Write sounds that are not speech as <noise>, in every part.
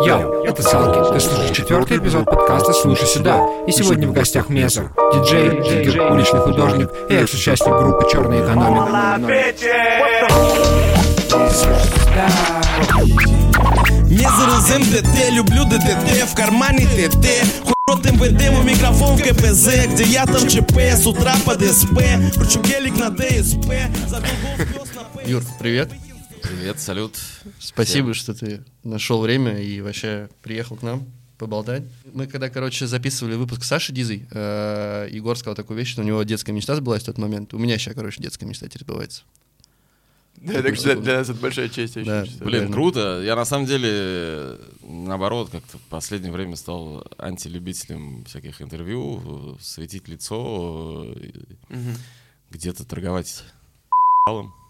Йоу, это Салки. Ты слушаешь четвертый эпизод подкаста «Слушай сюда». И сегодня в гостях Мезо, диджей, диггер, уличный художник и экс-участник группы «Черная экономика». Мезер из МДТ, люблю ДТТ, в кармане ТТ Рот МВД, мой микрофон в КПЗ Где я там ЧП, с утра под СП Кручу гелик на ДСП. Юр, привет. Привет, салют. Спасибо, что ты нашел время и вообще приехал к нам поболтать. Мы когда, короче, записывали выпуск с Сашей Дизой, э, Егор сказал такую вещь, что у него детская мечта сбылась в тот момент. У меня сейчас, короче, детская мечта теперь сбывается. Да, так что для нас это большая честь. Да. Блин, Реально. круто. Я на самом деле, наоборот, как-то в последнее время стал антилюбителем всяких интервью, светить лицо, Мгм. где-то торговать. <laughs>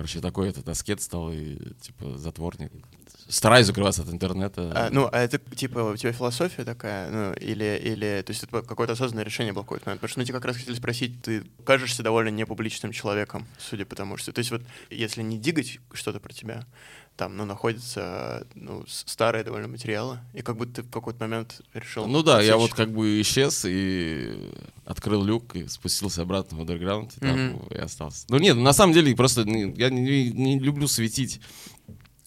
Короче, такой этот аскет стал и, типа, затворник. Стараюсь закрываться от интернета. А, ну, а это типа у тебя философия такая, ну, или, или, то есть это какое-то осознанное решение было момент? Потому что мы тебя как раз хотели спросить, ты кажешься довольно непубличным человеком, судя по тому, что, то есть вот если не дигать что-то про тебя, там, ну, находятся, ну, старые довольно материалы, и как будто ты в какой-то момент решил... Ну да, я вот как бы исчез и открыл люк и спустился обратно в андерграунд, и там Мгм. и остался. Ну нет, на самом деле просто не- я не, не люблю светить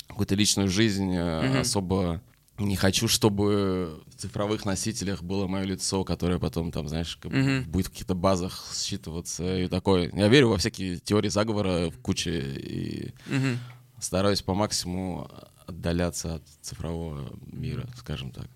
какую-то личную жизнь, Мгм. особо не хочу, чтобы в цифровых носителях было мое лицо, которое потом там, знаешь, как Мгм. будет в каких-то базах считываться и такое. Я верю во всякие теории заговора в куче и Мгм. Стараюсь по максимуму отдаляться от цифрового мира, скажем так.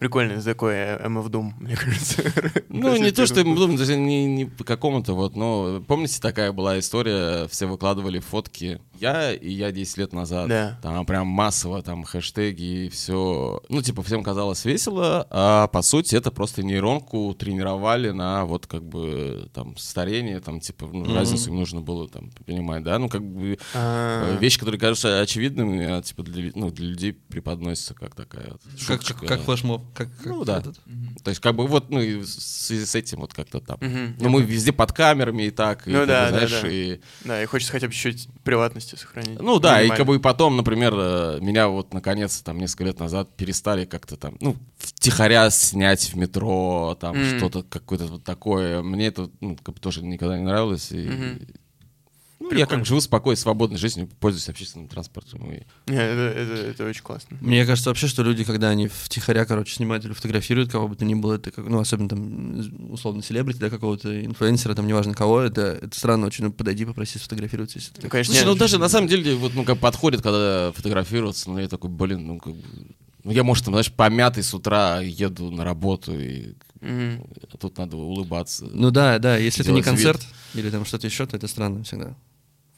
Прикольно, такой э, MF Doom, <laughs> мне кажется. Ну, не то, что я думаю, даже не, не по какому-то вот, но помните, такая была история, все выкладывали фотки, я и я 10 лет назад, Да. там прям массово, там хэштеги и все, ну, типа, всем казалось весело, а по сути это просто нейронку тренировали на вот как бы там старение, там, типа, ну, разницу им нужно было там понимать, да, ну, как бы А, э, вещи, которые кажутся очевидными, а, типа, для, ну, для людей преподносятся как такая вот Как, шуточка. как флешмоб. Как, Ну как да. этот. То есть, как бы вот, ну, и в связи с этим вот как-то там. Мгм. Ну, мы везде под камерами и так, и, Ну бы, да, да, знаешь, да. и... Да, и хочется хотя бы чуть приватности сохранить. Ну да, и как бы и потом, например, э, меня вот наконец там несколько лет назад перестали как-то там, ну, втихаря снять в метро, там Мгм. что-то какое-то вот такое. Мне это, ну, как бы тоже никогда не нравилось. И, Мгм. Ну, я Прикольно. как живу спокойной, свободной жизнью, пользуюсь общественным транспортом. И... Не, это, это, это очень классно. Мне кажется вообще, что люди, когда они втихаря, короче, снимают или фотографируют кого бы то ни было, это как, ну, особенно там, условно, селебрити, да, какого-то инфлюенсера, там, неважно кого, это, это странно очень, ну, подойди, попроси сфотографироваться, если ты Ну, так- конечно, Слушай, нет. ну даже на самом деле, вот, ну, как подходит, когда фотографироваться, ну, я такой, блин, ну, как бы... Ну, я, может, там, знаешь, помятый с утра еду на работу, и а тут надо улыбаться. Ну да, да, если это не Делать вид. концерт или там что-то еще, то это странно всегда.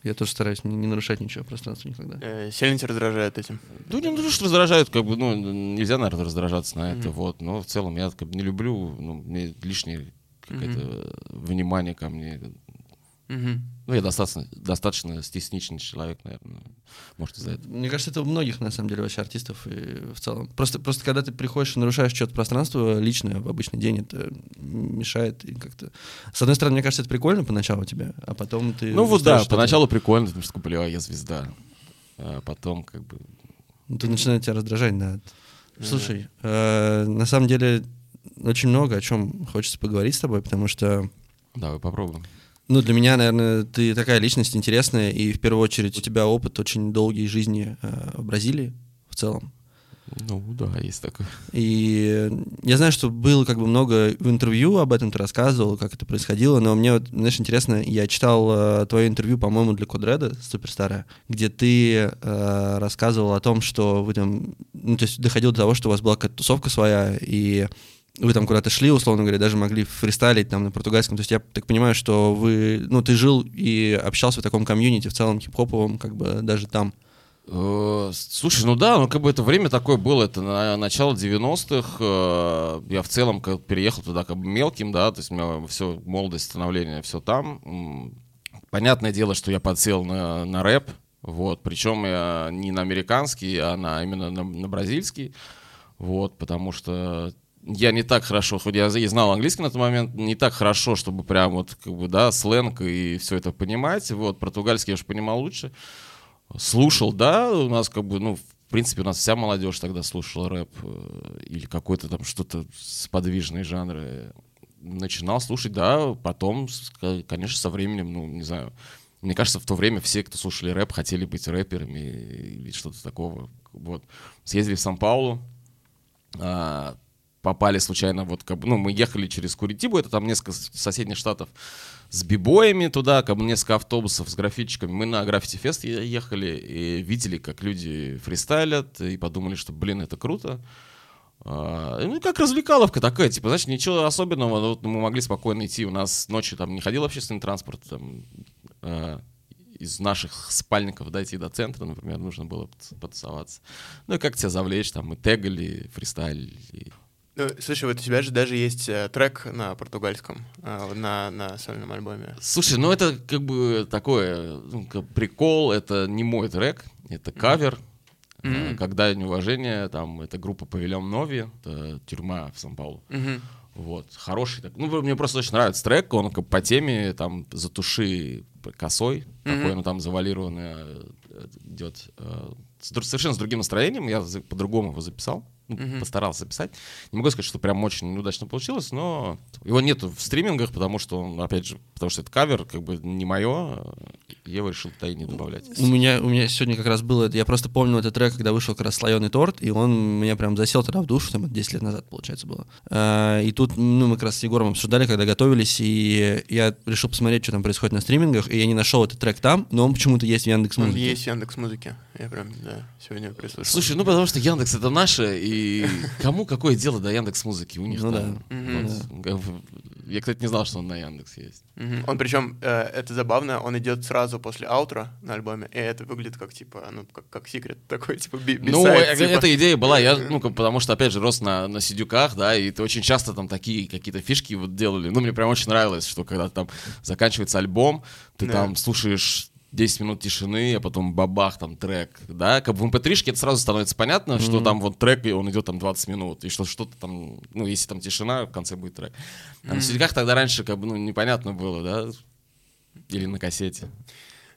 Я тоже стараюсь не, не нарушать ничего пространства никогда. Э, Сильно тебя раздражает этим. Ну, не, ну, то, что раздражают, как бы, ну, нельзя, наверное, раздражаться на это, Мгм. вот. Но в целом я как бы не люблю, ну, мне лишнее какое-то внимание ко мне. Ну, я достаточно, достаточно стесничный человек, наверное, может, из-за этого. Мне кажется, это у многих, на самом деле, вообще артистов и в целом. Просто, просто когда ты приходишь и нарушаешь что-то пространство личное в обычный день, это мешает и как-то... С одной стороны, мне кажется, это прикольно поначалу тебе, а потом ты... Ну, вот да, поначалу прикольно, потому что, бля, я звезда. А потом, как бы, Ну, Ты начинает тебя раздражать, да. Слушай, э, на самом деле очень много о чем хочется поговорить с тобой, потому что, давай попробуем. Ну, для меня, наверное, ты такая личность интересная, и в первую очередь у тебя опыт очень долгий жизни э, в Бразилии в целом. Ну, да, есть такое. И я знаю, что было как бы много в интервью об этом ты рассказывал, как это происходило, но мне вот, знаешь, интересно, я читал э, твое интервью, по-моему, для Кодреда, суперстарое, где ты э, рассказывал о том, что вы там, ну, то есть доходило до того, что у вас была какая-то тусовка своя, и вы там куда-то шли, условно говоря, даже могли фристайлить там на португальском. То есть я так понимаю, что вы, ну, ты жил и общался в таком комьюнити, в целом хип-хоповом, как бы даже там. Э, Слушай, ну да, ну как бы это время такое было, это на начало 90-х, э, я в целом как переехал туда как бы мелким, да, то есть у меня все, молодость, становление, все там. Понятное дело, что я подсел на, на рэп, вот, причем я не на американский, а на, именно на, на бразильский, вот, потому что я не так хорошо, хоть я и знал английский на тот момент, не так хорошо, чтобы прям вот, как бы, да, сленг и все это понимать, вот, португальский я уже понимал лучше, слушал, да, у нас как бы, ну, принципе, у нас вся молодежь тогда слушала рэп э, или какой-то там что-то с подвижные жанры. Начинал слушать, да, потом, конечно, со временем, ну, не знаю, мне кажется, в то время все, кто слушали рэп, хотели быть рэперами или что-то такого. Вот. Съездили в Сан-Паулу, а, попали случайно, вот, как ну, мы ехали через Куритибу, это там несколько соседних штатов, с бибоями туда, как бы несколько автобусов с граффитчиками. Мы на граффити-фест ехали и видели, как люди фристайлят, и подумали, что, блин, это круто. А, Ну, как развлекаловка такая, типа, знаешь, ничего особенного, но вот мы могли спокойно идти. У нас ночью там не ходил общественный транспорт, там, а, из наших спальников дойти до центра, например, нужно было пот- потусоваться. Ну, и как тебя завлечь, там, мы тегали, фристайлили. Ну, слушай, вот у тебя же даже есть э, трек на португальском, э, на, на сольном альбоме. Слушай, ну это как бы такое, ну, прикол, это не мой трек, это кавер. Э, Когда неуважение, там, это группа Павильон Нови, это тюрьма в Сан-Паулу. Мгм. Вот, хороший. так- Ну, мне просто очень нравится трек, он как по теме, там, затуши косой, такой, ну, там, завалированный идет. э, совершенно с другим настроением, я по-другому его записал, ну, Мгм. постарался записать. Не могу сказать, что прям очень неудачно получилось, но его нету в стримингах, потому что он, опять же, потому что это кавер, как бы не мое, я его решил туда и не добавлять. У меня, у меня сегодня как раз было, я просто помню этот трек, когда вышел как раз слоеный торт, и он меня прям засел тогда в душу, там, это 10 лет назад, получается, было. А, И тут, ну, мы как раз с Егором обсуждали, когда готовились, и я решил посмотреть, что там происходит на стримингах, и я не нашел этот трек там, но он почему-то есть в Яндекс Он есть в Яндекс Музыке. Я прям, да, сегодня прислушал. Слушай, ну потому что Яндекс это наше, и <laughs> кому какое дело до Яндекс музыки? У них Ну там. да. Вот. Я, кстати, не знал, что он на Яндекс есть. Мгм. Он причем, э, это забавно, он идет сразу после аутро на альбоме, и это выглядит как, типа, ну, как, как секрет такой, типа, би- Ну, бисайд, э, типа. эта идея была, я, ну, как- потому что, опять же, рос на, на сидюках, да, и ты очень часто там такие какие-то фишки вот делали. Ну, мне прям очень нравилось, что когда там заканчивается альбом, ты Да. там слушаешь 10 минут тишины, а потом бабах, там трек, да, как бы в mp3 это сразу становится понятно, что там вот трек, и он идет там 20 минут, и что что-то там, ну, если там тишина, в конце будет трек. А на сидюках тогда раньше, как бы, ну, непонятно было, да, или на кассете.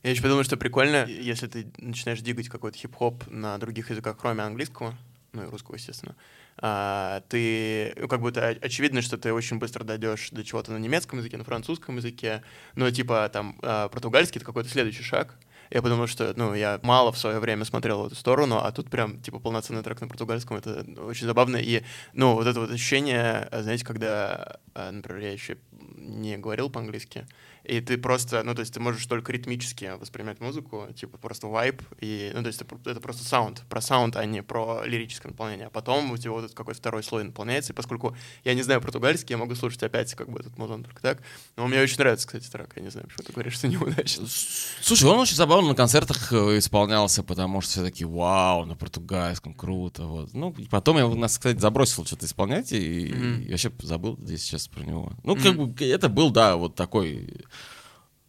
Я еще подумал, что прикольно, если ты начинаешь дигать какой-то хип-хоп на других языках, кроме английского, ну и русского, естественно, а, ты, ну, как будто очевидно, что ты очень быстро дойдешь до чего-то на немецком языке, на французском языке, но типа там а, португальский — это какой-то следующий шаг. Я подумал, что, ну, я мало в свое время смотрел в эту сторону, а тут прям, типа, полноценный трек на португальском, это очень забавно. И, ну, вот это вот ощущение, а, знаете, когда, а, например, я еще не говорил по-английски, и ты просто, ну, то есть ты можешь только ритмически воспринимать музыку, типа просто вайп, и, ну, то есть это, это просто саунд, про саунд, а не про лирическое наполнение. А потом у тебя вот этот какой-то второй слой наполняется, и поскольку я не знаю португальский, я могу слушать опять как бы этот музон только так. Но мне очень нравится, кстати, трек, я не знаю, почему ты говоришь, что неудачно. Слушай, он очень забавно на концертах э, исполнялся, потому что все такие, вау, на португальском, круто, вот. Ну, и потом я нас, кстати, забросил что-то исполнять, и, Мгм. и вообще забыл здесь сейчас про него. Ну, как Мгм. бы, это был, да, вот такой...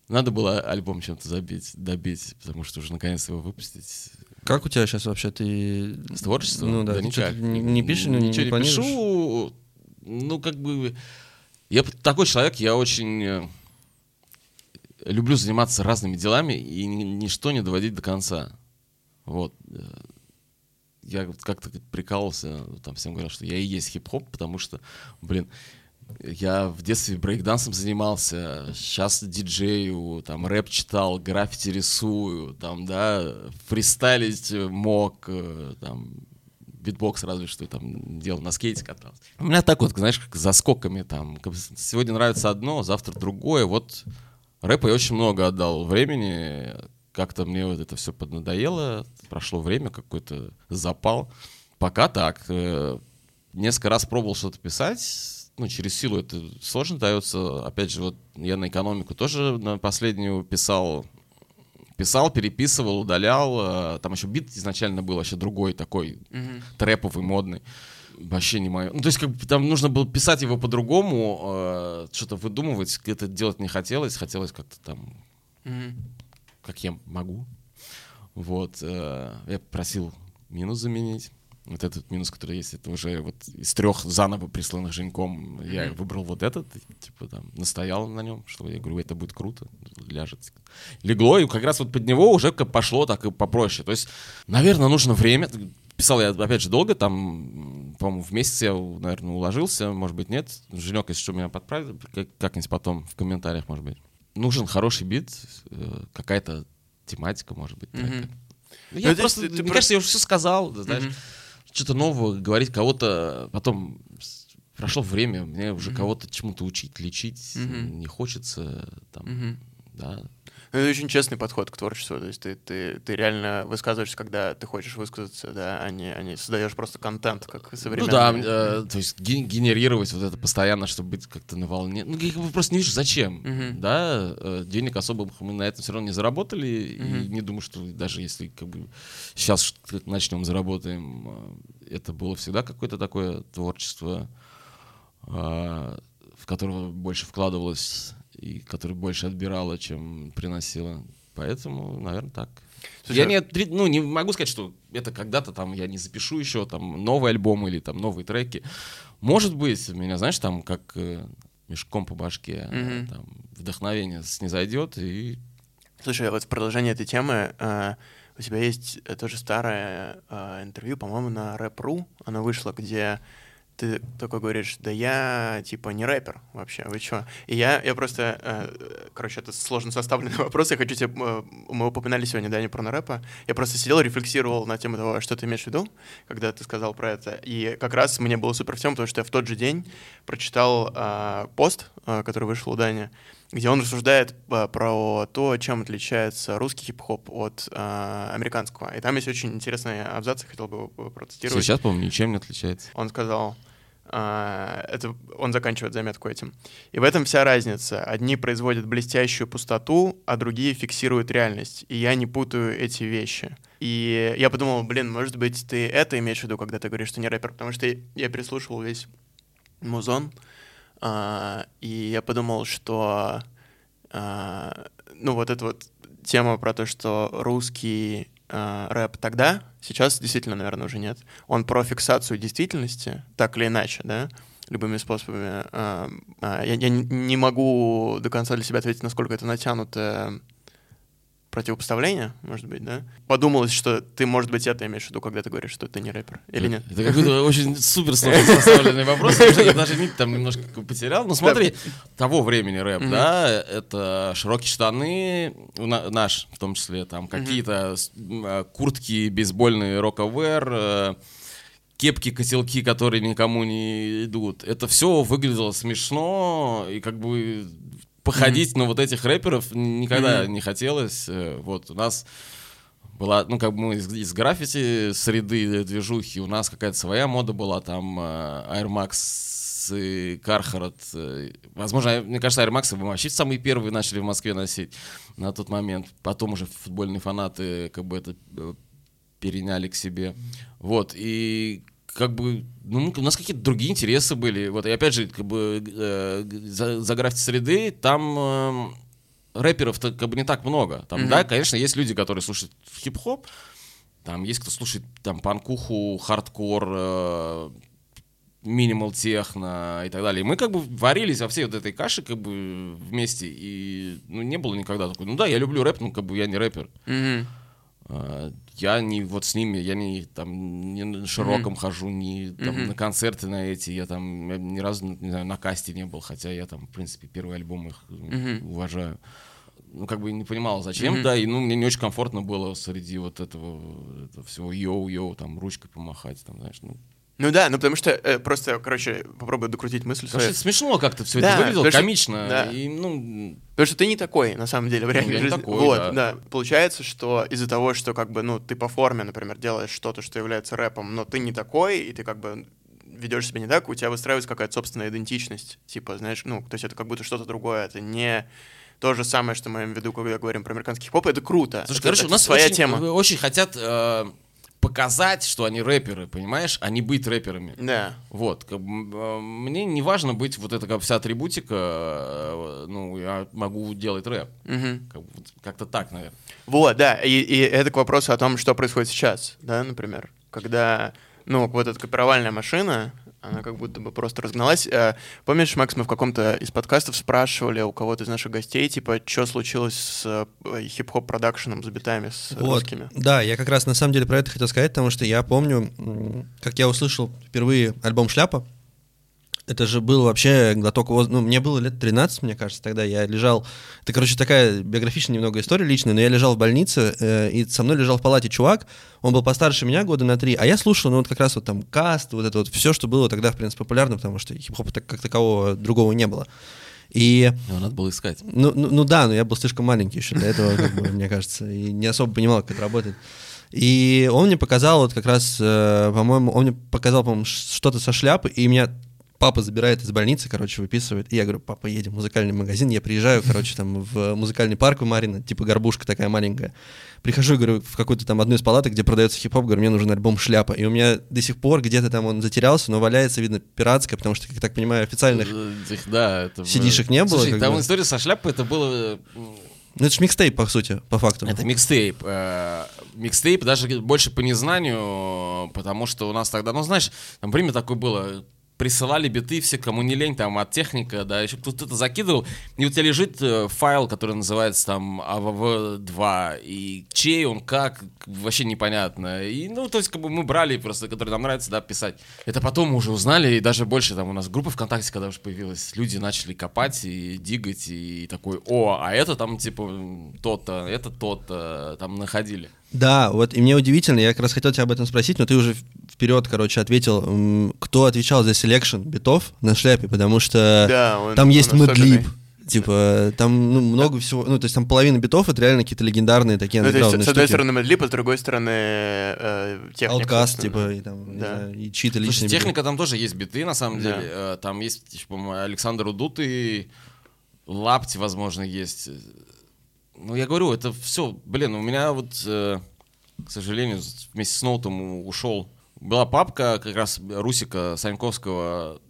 Надо было альбом чем-то забить, добить, потому что уже наконец его выпустить. Как у тебя сейчас вообще, ты... С творчеством? Ну да, ты никак. не, не пишешь, не, Ничего не не, планируешь? пишу. Ну, как бы... Я такой человек, я очень э, люблю заниматься разными делами и ни- ничто не доводить до конца. Вот. Э, Я как-то прикалывался, там всем говорил, что я и есть хип-хоп, потому что, блин, я в детстве брейкдансом занимался, сейчас диджею, там рэп читал, граффити рисую, там, да, фристайлить мог, э, там, битбокс разве что там делал, на скейте катался. У меня так вот, знаешь, как за скоками там, сегодня нравится одно, завтра другое, вот рэпа я очень много отдал времени, как-то мне вот это все поднадоело, прошло время, какой-то запал. Пока так. э, Несколько раз пробовал что-то писать, ну, через силу это сложно дается. Опять же, вот я на экономику тоже на последнюю писал, писал, переписывал, удалял. э, Там еще бит изначально был вообще другой такой, Мгм. трэповый, модный. Вообще не мое. Ну, то есть, как бы там нужно было писать его по-другому, э, что-то выдумывать, это делать не хотелось, хотелось как-то там, Мгм. как я могу. Вот. э, я просил минус заменить. Вот этот минус, который есть, это уже вот из трех заново присланных Женьком я выбрал вот этот, типа там настоял на нем, что я говорю, это будет круто, ляжет. Легло, и как раз вот под него уже пошло так и попроще. То есть, наверное, нужно время. Писал я, опять же, долго, там, по-моему, в месяц я, наверное, уложился, может быть, нет. Женек, если что, меня подправит, как- как-нибудь потом в комментариях, может быть. Нужен хороший бит, э, какая-то тематика, может быть. Ну, я то просто, ты- ты мне про- кажется, я уже все сказал, знаешь, Мгм. Что-то нового говорить, кого-то потом прошло время, мне уже кого-то чему-то учить, лечить Мгм. не хочется, там, Мгм. да. Ну, это очень честный подход к творчеству. То есть ты, ты, ты реально высказываешься, когда ты хочешь высказаться, да, а не, а не создаешь просто контент, как современный. Ну да, э, то есть ге- генерировать вот это постоянно, чтобы быть как-то на волне. Ну, как бы просто не вижу, зачем, Мгм. да, э, денег особо мы на этом все равно не заработали, и Мгм. не думаю, что даже если как бы сейчас начнем заработаем, э, это было всегда какое-то такое творчество, э, в которого больше вкладывалось и которое больше отбирало, чем приносило. Поэтому, наверное, так. Слушай, я не, ну, не могу сказать, что это когда-то там я не запишу еще там новый альбом или там новые треки. Может быть, меня, знаешь, там как э, мешком по башке, Мгм. там, вдохновение снизойдет, и Слушай, вот в продолжение этой темы э, у тебя есть э, тоже старое э, интервью, по-моему, на Рэп.ру оно вышло, где ты такой говоришь, да я типа не рэпер вообще, вы чё? И я, я просто, э, короче, это сложно составленный <laughs> вопрос, я хочу тебе, э, мы упоминали сегодня, да, не про рэпа, я просто сидел, рефлексировал на тему того, что ты имеешь в виду, когда ты сказал про это, и как раз мне было супер в тему, потому что я в тот же день прочитал э, пост, э, который вышел у Дани, где он рассуждает э, про то, чем отличается русский хип-хоп от э, американского. И там есть очень интересные абзацы, хотел бы его процитировать. сейчас, по-моему, ничем не отличается. Он сказал, а, это он заканчивает заметку этим. И в этом вся разница. Одни производят блестящую пустоту, а другие фиксируют реальность. И я не путаю эти вещи. И я подумал, блин, может быть, ты это имеешь в виду, когда ты говоришь, что не рэпер, потому что я переслушивал весь музон, а, и я подумал, что а, ну вот эта вот тема про то, что русский а, рэп тогда, сейчас действительно, наверное, уже нет, он про фиксацию действительности, так или иначе, да, любыми способами. А, а, я, я не могу до конца для себя ответить, насколько это натянутое противопоставление, может быть, да? Подумалось, что ты, может быть, это имеешь в виду, когда ты говоришь, что ты не рэпер, или нет? Это какой-то очень супер сложно составленный вопрос, потому что я даже нить там немножко потерял. Ну смотри, того времени рэп, да, это широкие штаны, наш, в том числе, там какие-то э, куртки бейсбольные, рок-овер, э, кепки, котелки, которые никому не идут. Это все выглядело смешно, и как бы походить на вот этих рэперов никогда Мгм. не хотелось. Э, Вот у нас была, ну, как бы мы из, из граффити среды движухи, у нас какая-то своя мода была, там э, Air Max и Carhartt. э, Возможно, мне кажется, Air Max вообще самые первые начали в Москве носить на тот момент. Потом уже футбольные фанаты как бы это переняли к себе. Вот, и как бы, ну, у нас какие-то другие интересы были. Вот, и опять же, как бы, э, за, за граффити среды там эм, рэперов-то как бы не так много. Там, Мгм. да, конечно, есть люди, которые слушают хип-хоп, там есть кто слушает там панкуху, хардкор, э, минимал техно и так далее. И мы как бы варились во всей вот этой каше как бы вместе, и ну, не было никогда такой, ну да, я люблю рэп, ну как бы я не рэпер. Мгм. А, Я не вот с ними, я не там не на широком хожу, не там, Мгм. на концерты на эти, я там я ни разу, не знаю, на Касте не был, хотя я там, в принципе, первый альбом их Мгм. уважаю. Ну, как бы не понимал, зачем, Мгм. да, и ну, мне не очень комфортно было среди вот этого, этого всего йоу-йоу, там, ручкой помахать, там, знаешь, ну. Ну да, ну потому что э, просто, короче, попробую докрутить мысль Потому что это смешно как-то все Да, это выглядело, что- комично, да. и, ну, Потому что ты не такой, на самом деле, в реальной я не жизни. такой, вот, да. да. Получается, что из-за того, что как бы, ну, ты по форме, например, делаешь что-то, что является рэпом, но ты не такой, и ты как бы ведешь себя не так, у тебя выстраивается какая-то собственная идентичность. Типа, знаешь, ну, то есть это как будто что-то другое, это не то же самое, что мы имеем в виду, когда говорим про американский хип-хоп, это круто. Слушай, Это- короче, это у нас своя очень, тема. очень хотят э, показать, что они рэперы, понимаешь, а не быть рэперами. Да. Вот, как э, мне не важно быть вот эта как вся атрибутика, э, ну, я могу делать рэп. Мгм. Как как-то так, наверное. Вот, да, и, и это к вопросу о том, что происходит сейчас, да, например, когда ну, вот эта копировальная машина, она как будто бы просто разгналась. Э, Помнишь, Макс, мы в каком-то из подкастов спрашивали у кого-то из наших гостей, типа, что случилось с э, хип-хоп продакшеном, с битами, с Вот. русскими? Да, я как раз на самом деле про это хотел сказать, потому что я помню, как я услышал впервые альбом «Шляпа». Это же был вообще глоток воз- Ну, мне было лет 13, мне кажется, тогда я лежал... Это, короче, такая биографичная немного история личная, но я лежал в больнице, э, и со мной лежал в палате чувак, он был постарше меня года на три, а я слушал, ну, вот как раз вот там каст, вот это вот все, что было тогда, в принципе, популярно, потому что хип-хопа так, как такового другого не было. И Его надо было искать. ну, ну, ну да, но я был слишком маленький еще для этого, как бы, мне кажется, и не особо понимал, как это работает. И он мне показал вот как раз, э, по-моему, он мне показал, по-моему, что-то со шляпы, и меня папа забирает из больницы, короче, выписывает. И я говорю, папа, едем в музыкальный магазин. Я приезжаю, короче, там в музыкальный парк у Марина, типа горбушка такая маленькая. Прихожу, и говорю, в какую-то там одну из палаток, где продается хип-хоп, говорю, мне нужен альбом «Шляпа». И у меня до сих пор где-то там он затерялся, но валяется, видно, пиратское, потому что, как я так понимаю, официальных... Э, Да, это... CD-шек не было, Слушай, там бы? история со шляпой, это было... м, Ну, это же микстейп, по сути, по факту. Это микстейп. Э, Микстейп даже больше по незнанию, потому что у нас тогда, ну знаешь, там время такое было, присылали биты все, кому не лень, там, от техника, да, еще кто-то закидывал, и у тебя лежит э, файл, который называется там AVV2, и чей он, как, вообще непонятно. И, ну, то есть, как бы мы брали просто, который нам нравится, да, писать. Это потом мы уже узнали, и даже больше, там, у нас группа ВКонтакте, когда уже появилась, люди начали копать и дигать, и такой, о, а это там, типа, то-то, это то-то, там находили. Да, вот и мне удивительно, я как раз хотел тебя об этом спросить, но ты уже вперед, короче, ответил, кто отвечал за selection битов на шляпе, потому что Да, он- там есть он особенный. мэдлиб, типа, там ну, много всего, ну, то есть там половина битов это реально какие-то легендарные такие Ну, то есть, с одной стороны Мэдлип, а с другой стороны э, техника. Собственно. типа, и, там, Да. знаю, и чьи-то Слушай, личные техника там тоже есть биты, на самом Да. деле. Э, Там есть, типа, по-моему, Александр Удутый, Лапти, возможно, есть. Ну, я говорю, это все, блин, у меня вот, э, к сожалению, вместе с Ноутом ушел. Была папка как раз Русика Саньковского,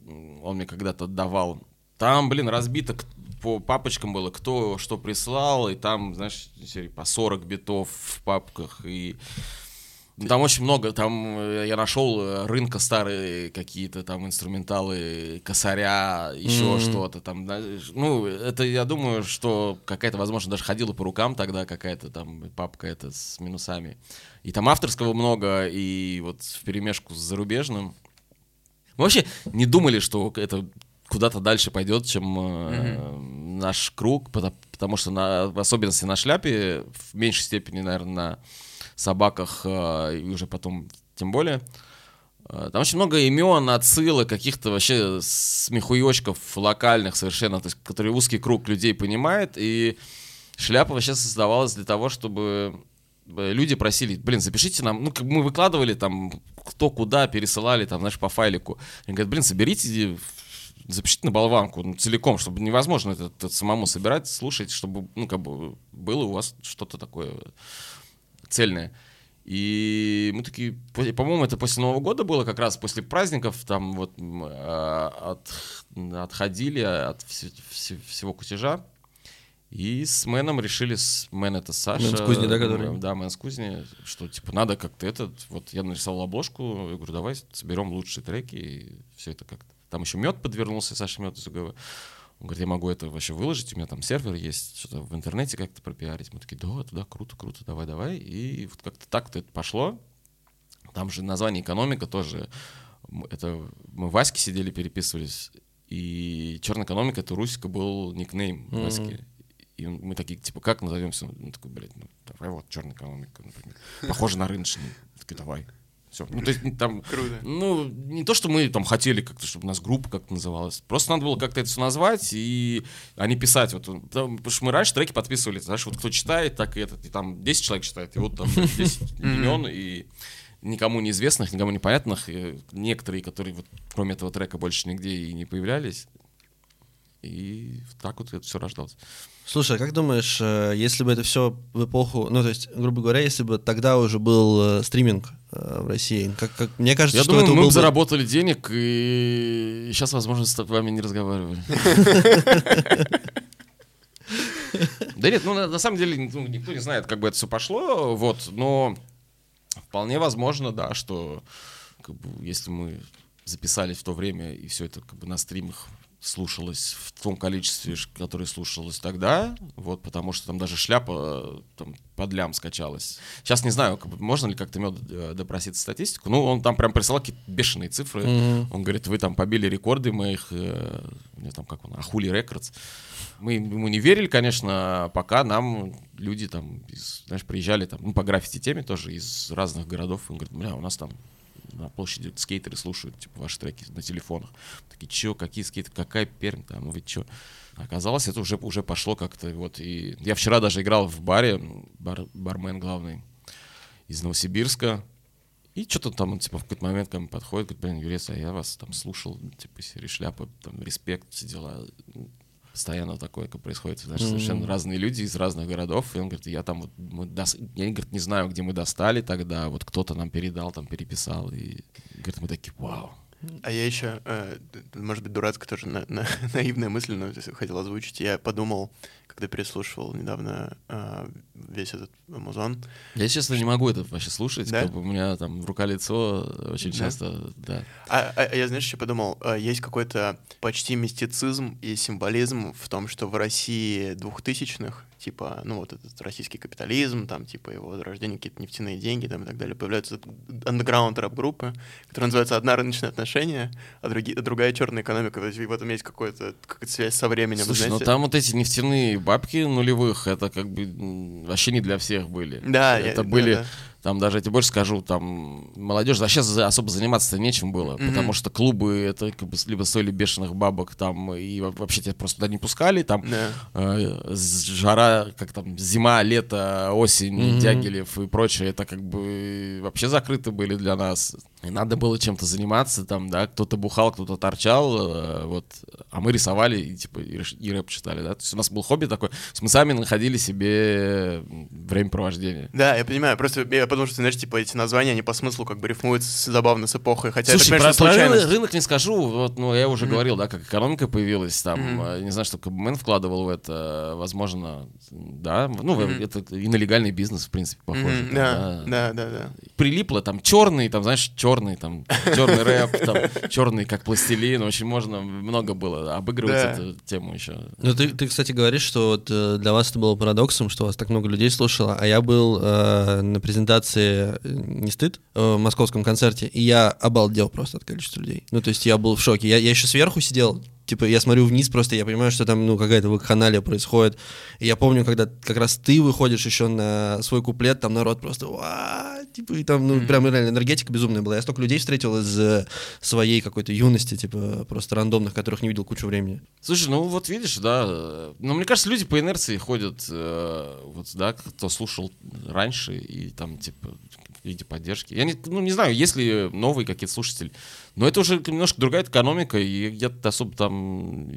он мне когда-то отдавал. Там, блин, разбито по папочкам было, кто что прислал, и там, знаешь, по 40 битов в папках, и Там очень много, там э, я нашел э, рынка старые какие-то там инструменталы, косаря, еще Мгм. что-то там. Ну, это я думаю, что какая-то, возможно, даже ходила по рукам тогда какая-то там папка это с минусами. И там авторского много, и вот в перемешку с зарубежным. Мы вообще не думали, что это куда-то дальше пойдет, чем э, наш круг, потому, потому что на, в особенности на шляпе, в меньшей степени, наверное, на собаках э, и уже потом тем более. Э, Там очень много имен, отсылок, каких-то вообще смехуёчков локальных совершенно, то есть, которые узкий круг людей понимает, и шляпа вообще создавалась для того, чтобы э, люди просили, блин, запишите нам, ну, как мы выкладывали там, кто куда пересылали, там, знаешь, по файлику. Они говорят, блин, соберите, запишите на болванку ну, целиком, чтобы невозможно это, это самому собирать, слушать, чтобы, ну, как бы было у вас что-то такое цельное. И мы такие, по- по-моему, это после Нового года было, как раз после праздников, там вот а, от, отходили от вс- вс- всего кутежа. И с Мэном решили, с Мэн это Саша. Мэн с кузни, да, который? Да, Мэн с кузни, что типа надо как-то этот, вот я нарисовал обложку, я говорю, давай соберем лучшие треки, и все это как-то. Там еще мед подвернулся, Саша мед из УГВ. Он говорит, я могу это вообще выложить, у меня там сервер есть, что-то в интернете как-то пропиарить. Мы такие, да, да, круто, круто, давай, давай. И вот как-то так-то это пошло. Там же название экономика тоже. Это мы в Ваське сидели, переписывались. И черная экономика это Русика был никнейм Мгм. Васьки. И мы такие, типа, как назовемся? Он такой, блядь, ну давай вот черная экономика, например. Похоже на рыночный. Такие, давай. Все. Ну, то есть там Круто. ну, не то, что мы там хотели как-то, чтобы у нас группа как-то называлась. Просто надо было как-то это все назвать, и а не писать. Вот, там, потому что мы раньше треки подписывали, знаешь, вот кто читает, так и этот, и там 10 человек читает, и вот там <laughs> 10 имен, и никому неизвестных, никому непонятных, и некоторые, которые вот кроме этого трека больше нигде и не появлялись. И так вот это все рождалось. Слушай, а как думаешь, э, если бы это все в эпоху, ну, то есть, грубо говоря, если бы тогда уже был э, стриминг в России, как, как мне кажется, Я что думаю, это мы бы заработали денег, и сейчас, возможно, с вами не разговаривали. <laughs> Да нет, ну на, самом деле ну, никто не знает, как бы это все пошло, вот, но вполне возможно, да, что как бы, если мы записали в то время, и все это как бы на стримах слушалось в том количестве, которое слушалось тогда, вот, потому что там даже шляпа э, там, под лям скачалась. Сейчас не знаю, как бы, можно ли как-то мед э, допросить статистику. Ну, он там прям присылал какие-то бешеные цифры. Он говорит, вы там побили рекорды моих, э, не там как он, Ахули Рекордс. Мы ему не верили, конечно, пока нам люди там, из, знаешь, приезжали там, ну, по граффити-теме тоже из разных городов. Он говорит, бля, у нас там на площади скейтеры слушают, типа, ваши треки на телефонах. Такие, чё, какие скейтеры, какая Пермь там, вы чё? Оказалось, это уже, уже пошло как-то, вот, и я вчера даже играл в баре, бар, бармен главный из Новосибирска, и что-то там, он, типа, в какой-то момент ко мне подходит, говорит, блин, Юрец, а я вас там слушал, типа, серии шляпа, там, респект, все дела. Постоянно такое как происходит. Знаешь, совершенно разные люди из разных городов. И он говорит, я там вот, мы дос- я говорит, не знаю, где мы достали тогда, вот кто-то нам передал, там, переписал. И, говорит, мы такие, вау. А я еще, э, может быть, дурацкая тоже на- на- <laughs> наивная мысль, но хотел озвучить. Я подумал, когда переслушивал недавно э, весь этот музон, Я, честно, не могу это вообще слушать. Да? Как бы у меня там рука-лицо очень Да? часто, да. А, а- а я, знаешь, еще подумал, э, есть какой-то почти мистицизм и символизм в том, что в России двухтысячных, типа, ну вот этот российский капитализм, там, типа, его рождение, какие-то нефтяные деньги, там, и так далее, появляются андеграунд рэп-группы, которые называются «Одна рыночные отношения», а, другие, а другая черная экономика. То есть в этом есть какая-то связь со временем. Слушай, ну знаете? там вот эти нефтяные бабки нулевых, это как бы вообще не для всех были. Да, я- это да, были, да. Там даже я тебе больше скажу, там молодежь вообще за- особо заниматься-то нечем было, Мгм. потому что клубы это как бы либо стоили бешеных бабок там и во- вообще тебя просто туда не пускали, там Да. э, жара, как там зима, лето, осень, Дягилев и прочее, это как бы вообще закрыты были для нас. И надо было чем-то заниматься, там, да, кто-то бухал, кто-то торчал, э, вот, а мы рисовали и, типа, и, и рэп читали, да, то есть у нас был хобби такой, мы сами находили себе времяпровождение. Да, я понимаю, просто я подумал, что, знаешь, типа эти названия, они по смыслу как бы рифмуют с- забавно с эпохой, хотя Слушай, это, про, конечно, про рынок, случайность. рынок не скажу, вот, ну, я уже говорил, да, как экономика появилась, там, э, не знаю, что КБМН вкладывал в это, возможно, да, ну, Мгм. это и на легальный бизнес, в принципе, похоже. Мгм, там, Да, да, да, да. прилипло, там черный, там, знаешь, черный, там, черный <laughs> рэп, там, черный как пластилин, очень можно, много было обыгрывать Да. эту тему еще. Ну, ты, ты, кстати, говоришь, что вот э, для вас это было парадоксом, что вас так много людей слушало, а я был э, на презентации э, «Не стыд» э, в московском концерте, и я обалдел просто от количества людей. Ну, то есть я был в шоке. Я, я еще сверху сидел, типа, я смотрю вниз просто, я понимаю, что там, ну, какая-то вакханалия происходит. И я помню, когда как раз ты выходишь еще на свой куплет, там народ просто! Типа, и там, ну, прям реально энергетика безумная была. Я столько людей встретил из э, своей какой-то юности, типа, просто рандомных, которых не видел кучу времени. Слушай, ну вот видишь, да, ну мне кажется, люди по инерции ходят, э, вот, да, кто слушал раньше и там, типа, в виде поддержки. Я не, ну, не знаю, есть ли новые какие-то слушатели, но это уже немножко другая экономика, и я особо там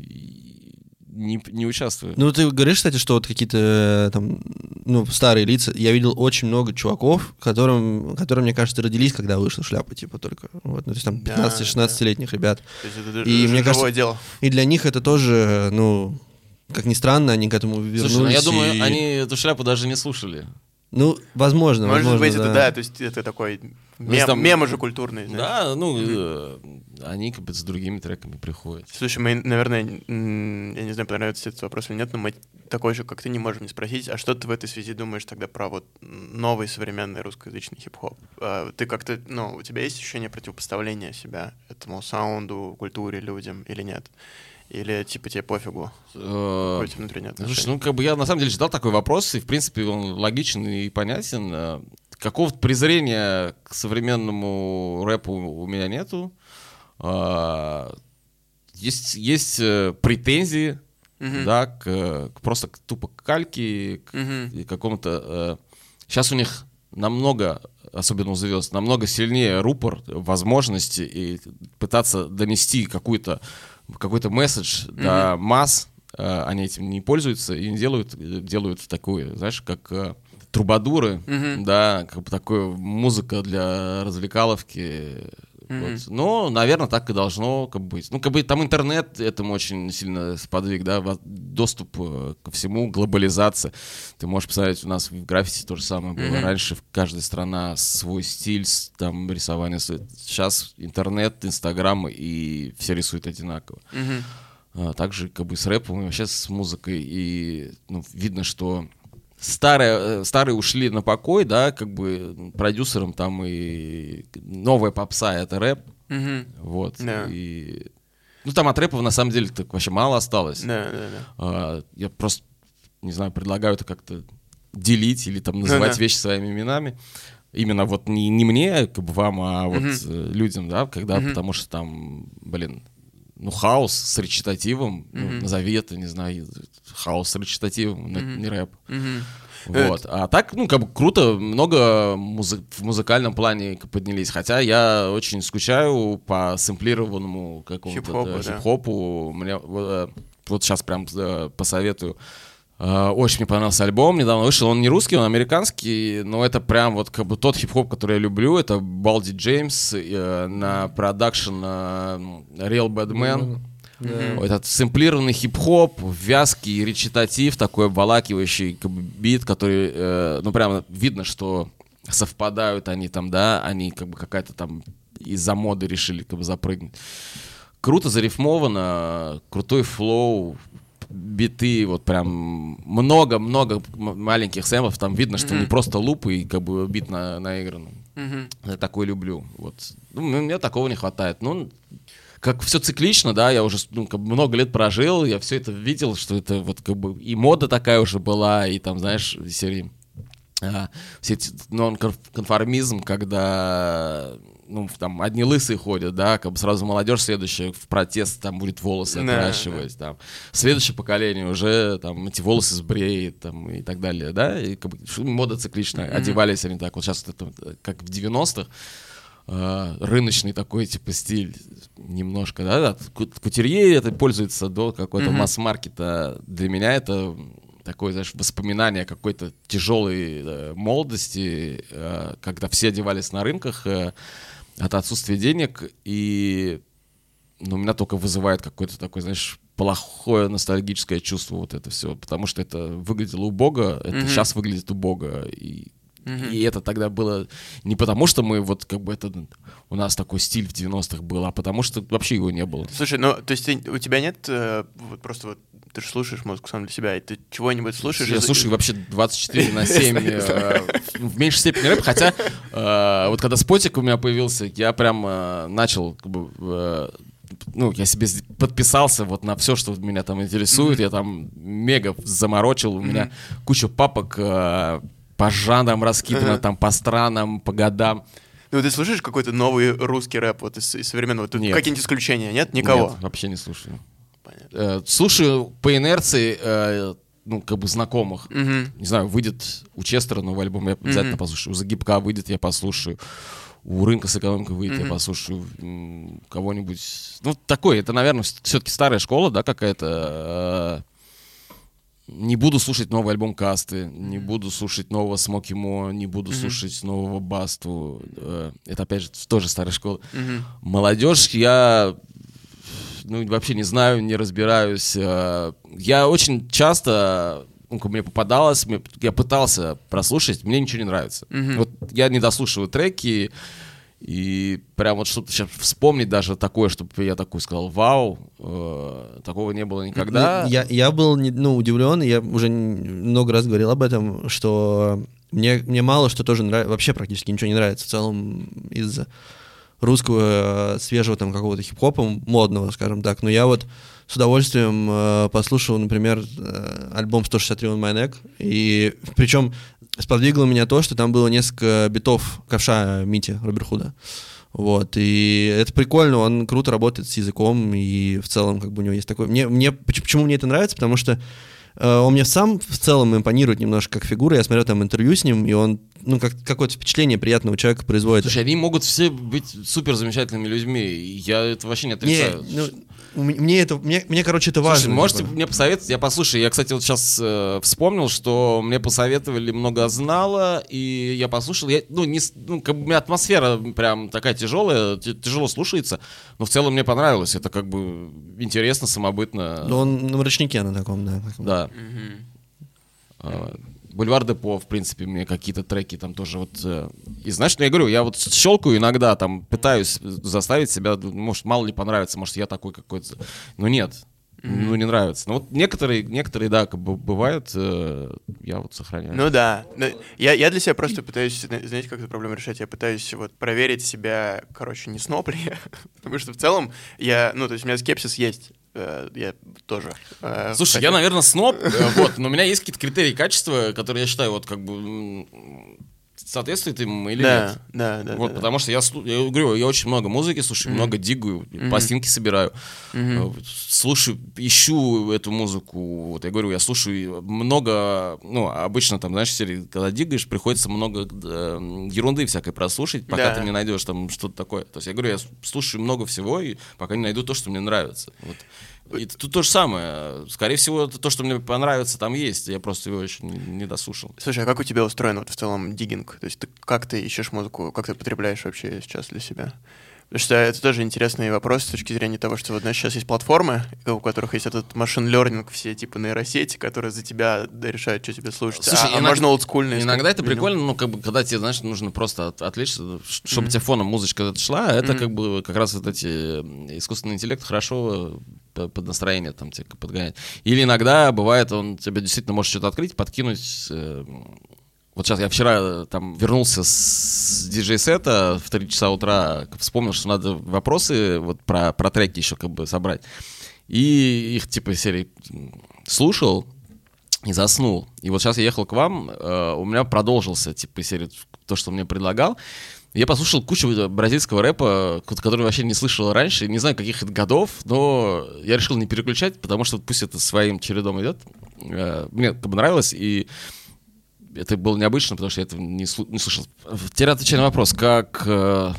не, не участвую. Ну, ты говоришь, кстати, что вот какие-то э, там, ну, старые лица. Я видел очень много чуваков, которым, которые, мне кажется, родились, когда вышла шляпа, типа, только. Вот, ну, то есть там Да, 15-16-летних ребят. То есть это И мне кажется, дело. И для них это тоже, ну, как ни странно, они к этому вернулись. Слушай, ну я думаю, и- они эту шляпу даже не слушали. Ну, возможно, Может возможно, быть, это да. да, то есть это такой мем, там- мем уже культурный. знаешь. Да, ну, э, они как бы с другими треками приходят. Слушай, мы, наверное, м, я не знаю, понравится тебе этот вопрос или нет, но мы такой же, как ты, не можем не спросить, а что ты в этой связи думаешь тогда про вот новый современный русскоязычный хип-хоп? А, Ты как-то, ну, у тебя есть ощущение противопоставления себя этому саунду, культуре, людям или нет? Или типа тебе пофигу? Э, Какое Слушай, ну как бы я на самом деле ждал такой вопрос, и в принципе он логичен и понятен. Э, Какого-то презрения к современному рэпу у меня нету. А, Есть, есть э, претензии, Мгм. да, к, к просто к тупо к кальке, к и какому-то... сейчас у них намного, особенно у звезд, намного сильнее рупор, возможности и пытаться донести какую-то какой-то месседж до масс, э, они этим не пользуются и не делают, делают такую, знаешь, как э, трубадуры, Мгм. да, как бы такую музыка для развлекаловки, Вот. Но, наверное, так и должно как бы, быть. Ну, как бы там интернет этому очень сильно сподвиг, да, доступ э, ко всему, глобализация. Ты можешь посмотреть, у нас в граффити то же самое было. Раньше в каждая страна свой стиль, там, рисования. Сейчас интернет, инстаграм, и все рисуют одинаково. А, также как бы с рэпом и вообще с музыкой. И ну, видно, что старые, э, старые ушли на покой, да, как бы продюсером там и новая попса — это рэп. Мгм. Вот. Да. И... Ну, там от рэпов на самом деле так вообще мало осталось. Да, да. А, я просто, не знаю, предлагаю это как-то делить или там называть Да-да. вещи своими именами. Именно вот не, не мне, как бы вам, а вот э, людям, да, когда, потому что там, блин, ну, хаос с речитативом, ну, назови это, не знаю, хаос с речитативом, это не рэп. Мгм. Вот. А так, ну, как бы круто, много музы- в музыкальном плане поднялись. Хотя я очень скучаю по сэмплированному какому-то Хип-хопу, да, да. хип-хопу. Мне вот, э, сейчас прям э, посоветую. Э, Очень мне понравился альбом, недавно вышел. Он не русский, он американский, но это прям вот как бы тот хип-хоп, который я люблю. Это Балди Джеймс э, на продакшн э, Real Bad Man. Этот сэмплированный хип-хоп, вязкий речитатив, такой обволакивающий как бы, бит, который, э, ну, прям видно, что совпадают они там, да, они как бы какая-то там из-за моды решили как бы запрыгнуть. Круто зарифмовано, крутой флоу, биты, вот прям много-много маленьких сэмплов, там видно, что не просто лупы и как бы бит на, наигран. Мгм. Я такой люблю. Вот. Ну, мне такого не хватает. Ну, как все циклично, да, я уже ну, как бы много лет прожил, я все это видел, что это вот как бы и мода такая уже была, и там, знаешь, серии а, все эти нон-конформизм, когда ну, там одни лысые ходят, да, как бы сразу молодежь следующая в протест там будет волосы Да, отращивать, там. Следующее поколение уже там эти волосы сбреет, там, и так далее, да, и как бы мода цикличная, одевались они так, вот сейчас это как в 90-х, э, рыночный такой, типа, стиль немножко, да, да, ку- кутюрье это пользуется до какой-то масс-маркета. Для меня это такое, знаешь, воспоминание какой-то тяжелой э, молодости, э, когда все одевались на рынках э, от отсутствия денег, и ну, меня только вызывает какое-то такое, знаешь, плохое ностальгическое чувство вот это все, потому что это выглядело убого, это сейчас выглядит убого, и и это тогда было не потому, что мы вот как бы это у нас такой стиль в 90-х был, а потому что вообще его не было. Слушай, ну, то есть ты- у тебя нет, э, вот просто вот, ты же слушаешь музыку сам для себя, и ты чего-нибудь слушаешь? Я из- слушаю вообще 24 на 7, <laughs> э, <laughs> в меньшей степени рэп, хотя э, вот когда спотик у меня появился, я прям э, начал как бы э, ну, я себе подписался вот на все, что меня там интересует. Я там мега заморочил. У меня куча папок э, по жанрам раскидано, там по странам, по годам. Ну, ты слушаешь какой-то новый русский рэп вот из, из современного? Тут Нет. какие-нибудь исключения, нет? Никого? Нет, вообще не слушаю. Понятно. Э, слушаю по инерции, э, ну, как бы знакомых. Мгм. Не знаю, выйдет у Честера новый альбом, я обязательно послушаю. У Загибка выйдет, я послушаю. У рынка с экономикой выйдет, я послушаю кого-нибудь. Ну, такой, это, наверное, все-таки старая школа, да, какая-то. Не буду слушать новый альбом Касты, не буду слушать нового Смоки Мо, не буду слушать нового Басту. Э, Это, опять же, тоже старая школа. Молодежь, я ну, вообще не знаю, не разбираюсь. Э, Я очень часто, ну, мне попадалось, я пытался прослушать, мне ничего не нравится. Вот я не дослушиваю треки, и прям вот что-то сейчас вспомнить даже такое, чтобы я такой сказал, вау, э, такого не было никогда. Ну, Я, я был ну, удивлен, я уже много раз говорил об этом, что мне, мне мало что тоже нравится, вообще практически ничего не нравится в целом из русского э, свежего там какого-то хип-хопа, модного, скажем так. Но я вот с удовольствием э, послушал, например, э, альбом 163 on My Neck, и причем сподвигло меня то, что там было несколько битов ковша Мити Роберхуда. Вот, и это прикольно, он круто работает с языком, и в целом, как бы у него есть такой... Мне, мне, поч- почему мне это нравится? Потому что он мне сам в целом импонирует немножко как фигура. Я смотрел там интервью с ним, и он, ну, как какое-то впечатление приятного человека производит. Слушай, они могут все быть супер замечательными людьми. Я это вообще не Не, отрицаю. ну, у м- мне это, мне, мне, короче, это важно. Слушай, можете типа. мне посоветовать? Я послушаю. Я, кстати, вот сейчас вспомнил, что мне посоветовали много знала, и я послушал. Я, ну, не, ну, как бы у меня атмосфера прям такая тяжелая, тяжело слушается, но в целом мне понравилось. Это как бы интересно, самобытно. Ну, он на мрачнике на таком, да. бы. Да. А, Бульвар Депо, в принципе, мне какие-то треки там тоже вот... э, И знаешь, ну я говорю, я вот щелкаю иногда, там, пытаюсь заставить себя, может, мало ли понравится, может, я такой какой-то... Но нет, ну не нравится. Ну вот некоторые, некоторые, да, как бы бывают, э, я вот сохраняю. Ну да. Но Я, я для себя просто пытаюсь, зна- знаете, как эту проблему решать? Я пытаюсь вот проверить себя, короче, не сноб ли я. Потому что в целом я, ну, то есть у меня скепсис есть. Э, Я тоже. Э, Слушай, хотя- я, наверное, сноб, <laughs> э, вот, но у меня есть какие-то критерии качества, которые я считаю, вот, как бы, соответствует им или Да, нет. да, да. вот, да, да. потому что я, я говорю, я очень много музыки слушаю, много дигаю, пластинки собираю, э, слушаю, ищу эту музыку. Вот я говорю, я слушаю много, ну, обычно там, знаешь, серии, когда дигаешь, приходится много э, ерунды всякой прослушать, пока Да. ты не найдешь там что-то такое. То есть я говорю, я слушаю много всего, и пока не найду то, что мне нравится. Вот. И тут то же самое. Скорее всего, это то, что мне понравится, там есть. Я просто его еще не, не дослушал. Слушай, а как у тебя устроен вот в целом диггинг? То есть ты, как ты ищешь музыку, как ты потребляешь вообще сейчас для себя? Потому что это тоже интересный вопрос с точки зрения того, что вот, знаешь, сейчас есть платформы, у которых есть этот машин learning, все типа нейросети, которые за тебя решают, что тебе слушать. Слушай, а, а иногда- можно олдскульные. Иногда это прикольно, ну, как бы, когда тебе, знаешь, нужно просто от- отвлечься, чтобы тебе фоном музычка шла, это как бы как раз вот эти э, искусственный интеллект хорошо э, под настроение там тебе подгоняет. Или иногда бывает, он тебе действительно может что-то открыть, подкинуть. Э, Вот сейчас я вчера э, там вернулся с диджей-сета в 3 часа утра, вспомнил, что надо вопросы вот про, про треки еще как бы собрать. И их типа серии слушал, и заснул. И вот сейчас я ехал к вам, э, у меня продолжился, типа, серия, то, что мне предлагал. Я послушал кучу бразильского рэпа, ко- который вообще не слышал раньше, не знаю, каких это годов, но я решил не переключать, потому что пусть это своим чередом идет. Э, Мне как бы нравилось, и это было необычно, потому что я этого не, слу- не слышал. Теперь отвечая на вопрос, как, э,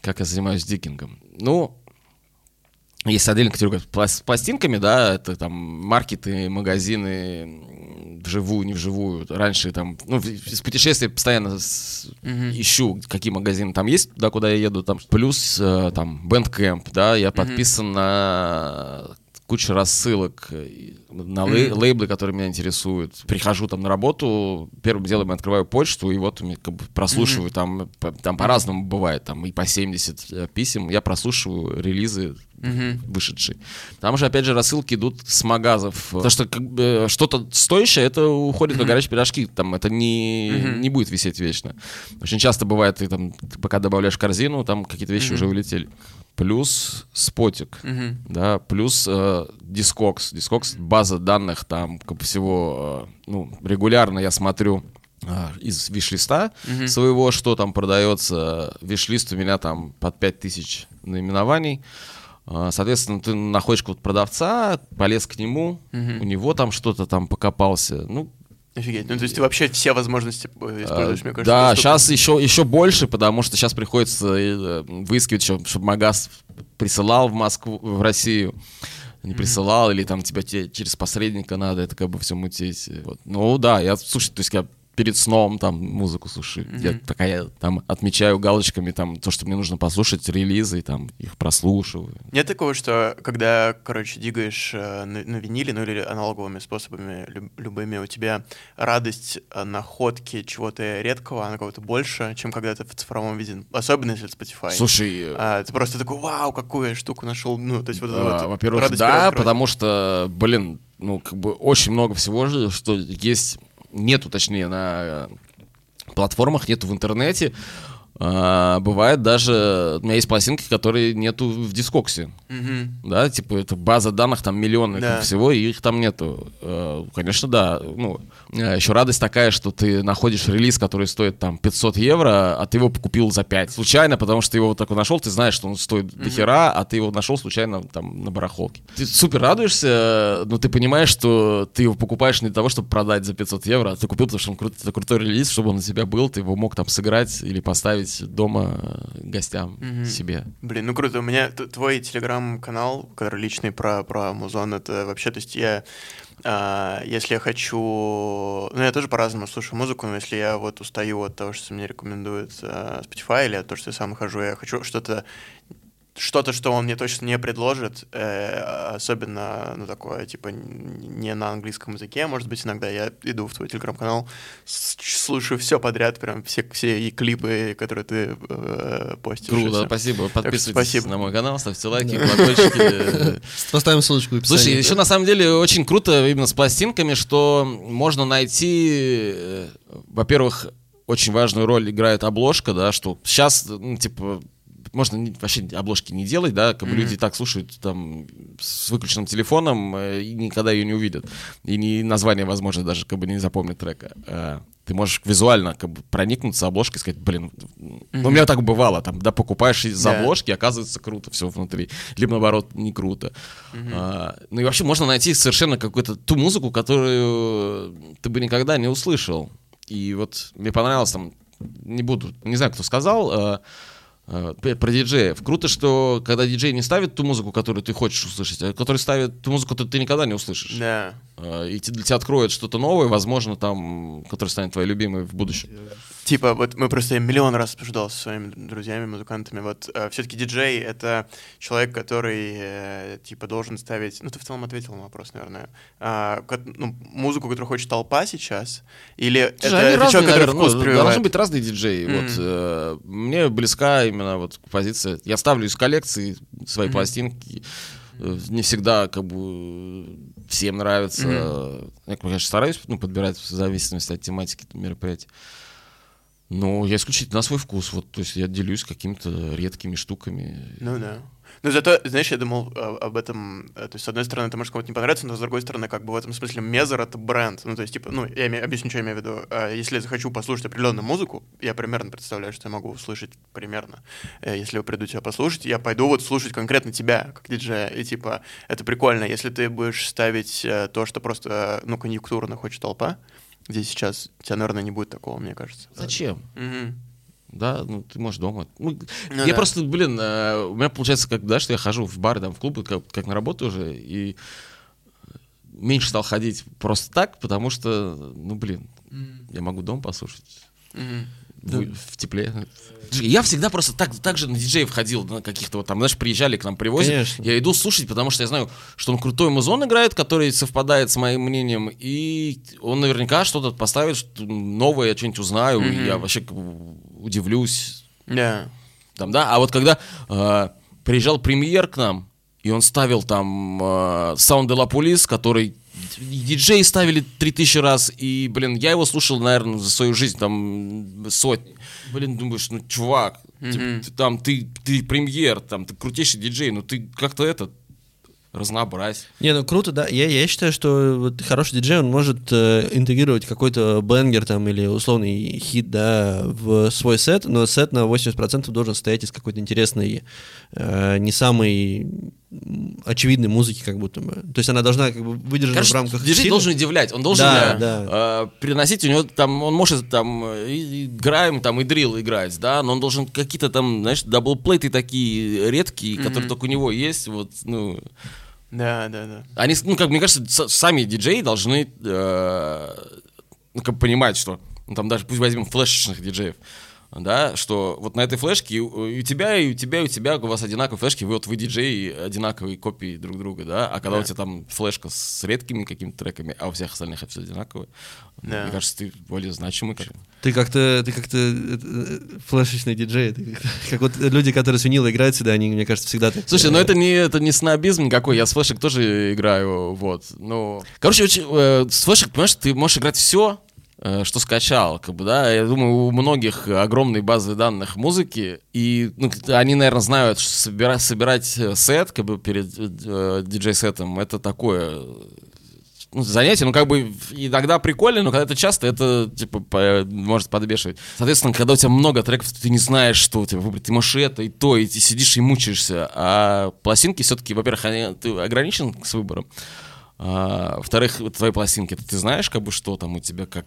как я занимаюсь дикингом. Ну, есть отдельная категория с пластинками, да, это там маркеты, магазины, вживую, не вживую. Раньше там, ну, из путешествий постоянно с- ищу, какие магазины там есть, да, куда я еду, там. Плюс э, там Bandcamp, да, я подписан на кучу рассылок э, на лей- лейблы, которые меня интересуют. Прихожу там на работу, первым делом я открываю почту, и вот как бы прослушиваю, там, по- там по-разному бывает, там и по 70 э, писем, я прослушиваю релизы вышедшие. Там же, опять же, рассылки идут с магазов. Потому что как бы, что-то стоящее, это уходит на горячие пирожки. Там это не, не будет висеть вечно. Очень часто бывает, ты там, ты пока добавляешь корзину, там какие-то вещи уже улетели. Плюс спотик, да, плюс э. Discogs — база данных там всего, э, ну, регулярно я смотрю а, из виш-листа своего, что там продается. Виш-лист у меня там под 5000 наименований. А, Соответственно, ты находишь какого-то продавца, полез к нему, у него там что-то там покопался. Ну, Офигеть. Ну, то есть ты вообще все возможности э, используешь, а, мне кажется. да, доступны. сейчас еще, еще больше, потому что сейчас приходится э, выискивать, чтобы магаз присылал в Москву, в Россию. Не присылал, или там тебя те- через посредника надо, это как бы все мутить. Вот. Ну да, я, слушай, то есть я перед сном там музыку слушаю. Я такая там отмечаю галочками там то, что мне нужно послушать, релизы, и там их прослушиваю. Нет такого, что когда, короче, дигаешь э, на, на виниле, ну или аналоговыми способами люб- любыми, у тебя радость э, находки чего-то редкого, она кого-то больше, чем когда ты в цифровом виде, особенно если это Spotify. Слушай, А, ты просто такой, вау, какую я штуку нашел. Ну, то есть вот, А, вот Во-первых, да, потому что, блин, ну, как бы очень много всего, же, что есть, нету, точнее, на э, платформах, нету в интернете. А, бывает даже, у меня есть пластинки, которые нету в дискоксе, Мгм. да, типа это база данных там миллионы Да. всего, и их там нету. Э, Конечно, да, ну, еще радость такая, что ты находишь релиз, который стоит там 500 евро, а ты его купил за 5. Случайно, потому что ты его вот так вот нашел, ты знаешь, что он стоит до хера, а ты его нашел случайно там на барахолке. Ты супер радуешься, но ты понимаешь, что ты его покупаешь не для того, чтобы продать за 500 евро, а ты купил, потому что он крут- это крутой релиз, чтобы он у тебя был, ты его мог там сыграть или поставить дома э, гостям Мгм. себе. Блин, ну круто. У меня т- твой телеграм-канал, который личный про, про музон, это вообще, то есть я, а, если я хочу... Ну, я тоже по-разному слушаю музыку, но если я вот устаю от того, что мне рекомендует а, Spotify, или от того, что я сам хожу, я хочу что-то что-то, что он мне точно не предложит, э, особенно, ну, такое, типа, не на английском языке, может быть, иногда я иду в твой телеграм-канал, слушаю все подряд, прям все, все и клипы, которые ты э, постишь. Круто, всё. спасибо. Подписывайтесь спасибо. на мой канал, ставьте лайки, колокольчики. <laughs> Поставим ссылочку в описании. Слушай, еще на самом деле очень круто именно с пластинками, что можно найти, э, во-первых, очень важную роль играет обложка, да, что сейчас, ну, типа, можно вообще обложки не делать, да, как бы люди и так слушают там с выключенным телефоном э, и никогда ее не увидят. И не название, возможно, даже как бы не запомнят трека. Э, Ты можешь визуально как бы проникнуться обложкой и сказать, блин, ну, у меня так бывало, там, да, покупаешь из Да. обложки, оказывается круто все внутри, либо наоборот не круто. А, ну и вообще можно найти совершенно какую-то ту музыку, которую ты бы никогда не услышал. И вот мне понравилось там, не буду, не знаю, кто сказал, п- про диджеев. Круто, что когда диджей не ставит ту музыку, которую ты хочешь услышать, а который ставит ту музыку, которую ты никогда не услышишь. Да. А, И для тебя откроет что-то новое, возможно, там, которое станет твоей любимой в будущем. Типа, вот мы просто миллион раз обсуждал со своими друзьями, музыкантами. Вот все-таки диджей это человек, который э, типа должен ставить. Ну, ты в целом ответил на вопрос, наверное. Ко- ну, музыку, которую хочет толпа сейчас, или это, Слушай, они это разные, человек, который наверное, вкус ну, прививает? должны быть разные диджеи. Мгм. Вот, э, мне близка именно вот позиция. Я ставлю из коллекции свои Мгм. пластинки. Э, Не всегда как бы всем нравится. Я, конечно, стараюсь ну, подбирать в зависимости от тематики мероприятия. Но я исключительно на свой вкус. Вот, то есть я делюсь какими-то редкими штуками. Ну да. Но зато, знаешь, я думал а, об этом, э, то есть, с одной стороны, это может кому-то не понравиться, но с другой стороны, как бы в этом смысле Мезер — это бренд. Ну, то есть, типа, ну, я име- объясню, что я имею в виду. А, Если я захочу послушать определенную музыку, я примерно представляю, что я могу услышать примерно. Э, Если я приду тебя послушать, я пойду вот слушать конкретно тебя, как диджея, и, типа, это прикольно. Если ты будешь ставить э, то, что просто, ну, конъюнктурно хочет толпа, где сейчас, у тебя, наверное, не будет такого, мне кажется. Зачем? Мгм. Да, ну ты можешь дома. Ну, Ну я да. просто, блин, э, у меня получается, как, да, что я хожу в бары, там, в клубы, как, как на работу уже, и меньше стал ходить просто так, потому что, ну, блин, я могу дома послушать Мгм. в, в тепле. Я всегда просто так, так же на диджеев ходил, на каких-то вот там, знаешь, приезжали к нам, привозят. Конечно. Я иду слушать, потому что я знаю, что он крутой музон играет, который совпадает с моим мнением, и он наверняка что-то поставит что- новое, я что-нибудь узнаю, Мгм. я вообще удивлюсь. Да. Там, да? А вот когда э, приезжал премьер к нам, и он ставил там э, Sound de la Police, который диджеи ставили 3000 раз, и, блин, я его слушал, наверное, за свою жизнь там сотни. Блин, думаешь, ну, чувак, Мгм. ты, там, ты, ты премьер, там, ты крутейший диджей, ну, ты как-то это, разнообразь. Не, ну круто, да. Я, я считаю, что вот хороший диджей, он может э, интегрировать какой-то бенгер там или условный хит, да, в свой сет, но сет на 80% должен состоять из какой-то интересной, э, не самой очевидной музыки, как будто бы. То есть она должна как бы выдержана Короче, в рамках диджей должен удивлять, он должен Да, э, да. э, приносить, у него там, он может там э, и, и грайм, там и дрил играть, да, но он должен какие-то там, знаешь, даблплейты такие редкие, которые только у него есть, вот, ну, Да, да, да. они, ну, как мне кажется, с- сами диджеи должны, э, ну, как понимать, что, ну, там даже пусть возьмем флешечных диджеев, да, что вот на этой флешке и у у тебя, и у тебя, и у тебя, у вас одинаковые флешки, вы вот вы диджеи одинаковые копии друг друга, да, а когда Да. у тебя там флешка с редкими какими-то треками, а у всех остальных это все одинаковое, Да. мне кажется, ты более значимый. как. Ты как-то, ты как-то э, э, флешечный диджей, ты как, <laughs> как вот люди, которые с винила играют всегда, они, мне кажется, всегда так. Слушай, э, ну это не, это не снобизм никакой, я с флешек тоже играю, вот, ну... Короче, очень, э, с флешек, понимаешь, ты можешь играть все, э, что скачал, как бы, да, я думаю, у многих огромные базы данных музыки, и ну, они, наверное, знают, что собира- собирать сет, как бы, перед э, диджей-сетом, это такое ну, занятие, ну, как бы иногда прикольно, но когда это часто, это, типа, по, может подбешивать. Соответственно, когда у тебя много треков, ты не знаешь, что у тебя выбрать. Ты можешь это и то, и ты сидишь и мучаешься. А пластинки все-таки, во-первых, они, ты ограничен с выбором. А, во-вторых, твои пластинки, ты знаешь, как бы, что там у тебя, как...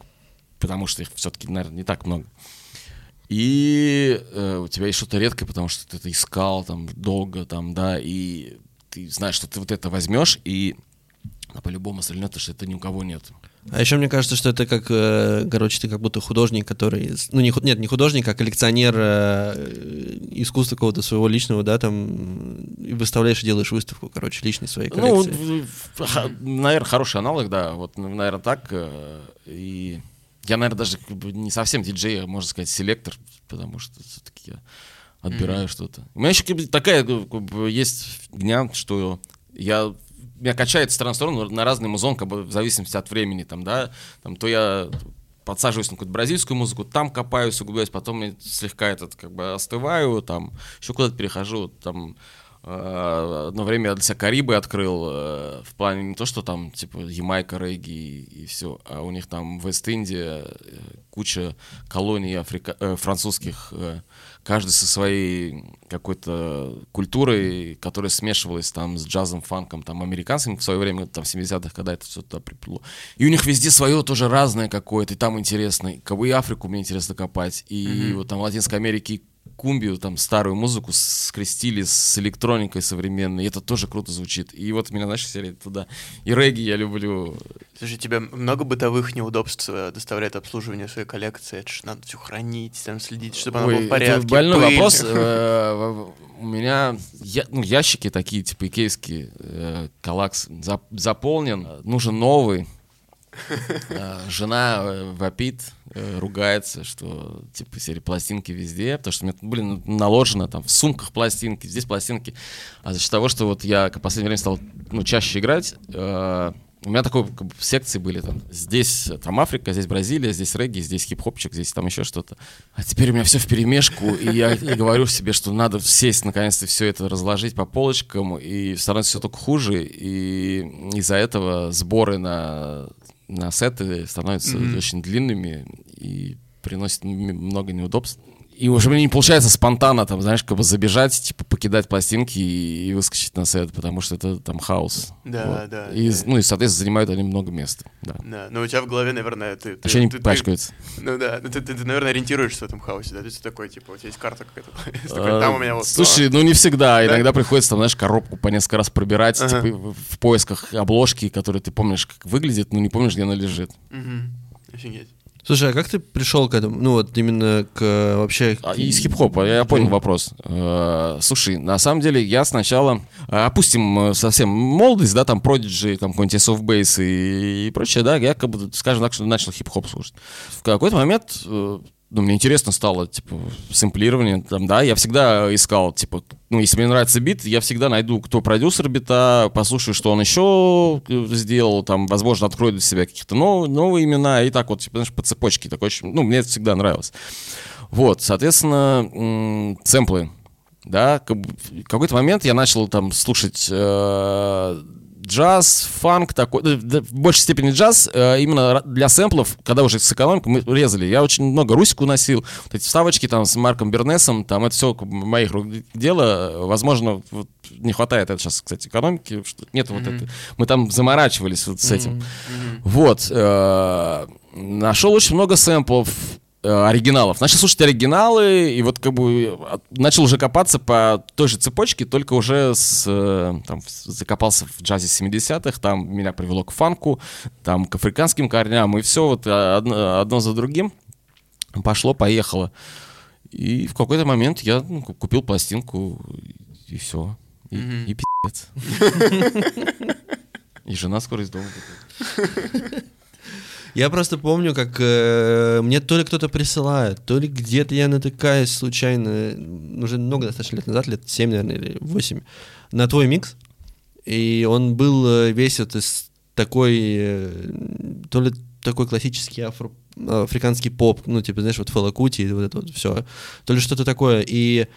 Потому что их все-таки, наверное, не так много. И э, у тебя есть что-то редкое, потому что ты это искал там долго, там, да, и ты знаешь, что ты вот это возьмешь, и а по-любому стрельнет, что это ни у кого нет. А еще мне кажется, что это как, э, короче, ты как будто художник, который, ну не, нет, не художник, а коллекционер э, искусства какого-то своего личного, да, там, и выставляешь и делаешь выставку, короче, личной своей Ну, коллекции. наверное, хороший аналог, да, вот, наверное, так. э, И я, наверное, даже как бы не совсем диджей, а, можно сказать, селектор, потому что все-таки я отбираю что-то. У меня еще как бы такая как бы, есть дня, что я меня качает с стороны в сторону на разный музон, как бы в зависимости от времени, там, да, там, то я подсаживаюсь на какую-то бразильскую музыку, там копаюсь, углубляюсь, потом я слегка этот, как бы остываю, там, еще куда-то перехожу, там, э, одно время для себя Карибы открыл, э, в плане не то, что там, типа, Ямайка, регги и, и все, а у них там в Вест-Индия э, куча колоний африка... э, французских, э, каждый со своей какой-то культурой, которая смешивалась там с джазом, фанком, там, американцами в свое время, там, в 70-х, когда это все туда приплыло. И у них везде свое тоже разное какое-то, и там интересно. И, Африку мне интересно копать, и mm-hmm. вот там в Латинской Америке кумбию, там, старую музыку скрестили с электроникой современной, и это тоже круто звучит. И вот меня, знаешь, сели туда. И регги я люблю. Слушай, тебе много бытовых неудобств э, доставляет обслуживание своей коллекции? Это же надо все хранить, там следить, чтобы оно Ой, было в порядке. Это больной пыль. вопрос. Э, <laughs> У меня ну, ящики такие, типа икейские, э, коллакс зап- заполнен, нужен новый. Э, Жена э, вопит, э, ругается, что типа серии пластинки везде, потому что меня, блин, наложено там в сумках пластинки, здесь пластинки. А за счет того, что вот я в последнее время стал ну, чаще играть, у меня такой как бы, секции были там. Здесь там Африка, здесь Бразилия, здесь регги, здесь хип-хопчик, здесь там еще что-то. А теперь у меня все в перемешку, и я говорю себе, что надо сесть наконец-то все это разложить по полочкам, и становится все только хуже, и из-за этого сборы на сеты становятся Мгм. очень длинными и приносят много неудобств. И уже мне не получается спонтанно, там, знаешь, как бы забежать, типа, покидать пластинки и, и выскочить на сет, потому что это там хаос. Да, Вот. да, И, да. ну и, соответственно, занимают они много места. Да. Да, но у тебя в голове, наверное, ты... ты Еще они ты- ты- пачкаются. Ну да, ну ты, ты, ты, наверное, ориентируешься в этом хаосе, да? То есть ты такой, типа, у тебя есть карта какая-то. <laughs> А, Там у меня вот... Слушай, ну не всегда. Иногда приходится, там, знаешь, коробку по несколько раз пробирать, типа, в, поисках обложки, которые ты помнишь, как выглядит, но не помнишь, где она лежит. Офигеть. Слушай, а как ты пришел к этому? Ну вот именно к э, вообще... А, Из хип-хопа, я понял вопрос. Э, Слушай, на самом деле я сначала, э, опустим совсем молодость, да, там Prodigy, там какой-нибудь Base и, и прочее, да, я как бы, скажем так, что начал хип-хоп слушать. В какой-то момент, ну, мне интересно стало, типа, сэмплирование, там, да, я всегда искал, типа, ну, если мне нравится бит, я всегда найду, кто продюсер бита, послушаю, что он еще сделал, там, возможно, открою для себя каких-то нов- новые имена, и так вот, типа, знаешь, по цепочке, такой, ну, мне это всегда нравилось. Вот, соответственно, сэмплы, да, в какой-то момент я начал там слушать э, джаз, фанк такой, в большей степени джаз, э, именно для сэмплов, когда уже с экономикой мы резали, я очень много русику носил, вот эти вставочки там с Марком Бернесом, там это все моих рук дело, возможно, вот не хватает это сейчас, кстати, экономики, что нет вот это, мы там заморачивались вот с этим. Вот. э, Нашел очень много сэмплов оригиналов. Начал слушать оригиналы, и вот как бы от- начал уже копаться по той же цепочке, только уже с, э, там, закопался в джазе 70-х, там меня привело к фанку, там к африканским корням, и все вот э, одно, одно за другим пошло, поехало. И в какой-то момент я ну, ку- купил пластинку, и все. И, Мгм. и пиздец. <laughs> И жена скоро из дома. Я просто помню, как э, мне то ли кто-то присылает, то ли где-то я натыкаюсь случайно, уже много достаточно лет назад, лет 7, наверное, или 8, на твой микс. И он был э, весь вот из такой, э, то ли такой классический афро, африканский поп, ну, типа, знаешь, вот Фэла Кути и вот это вот все, то ли что-то такое. И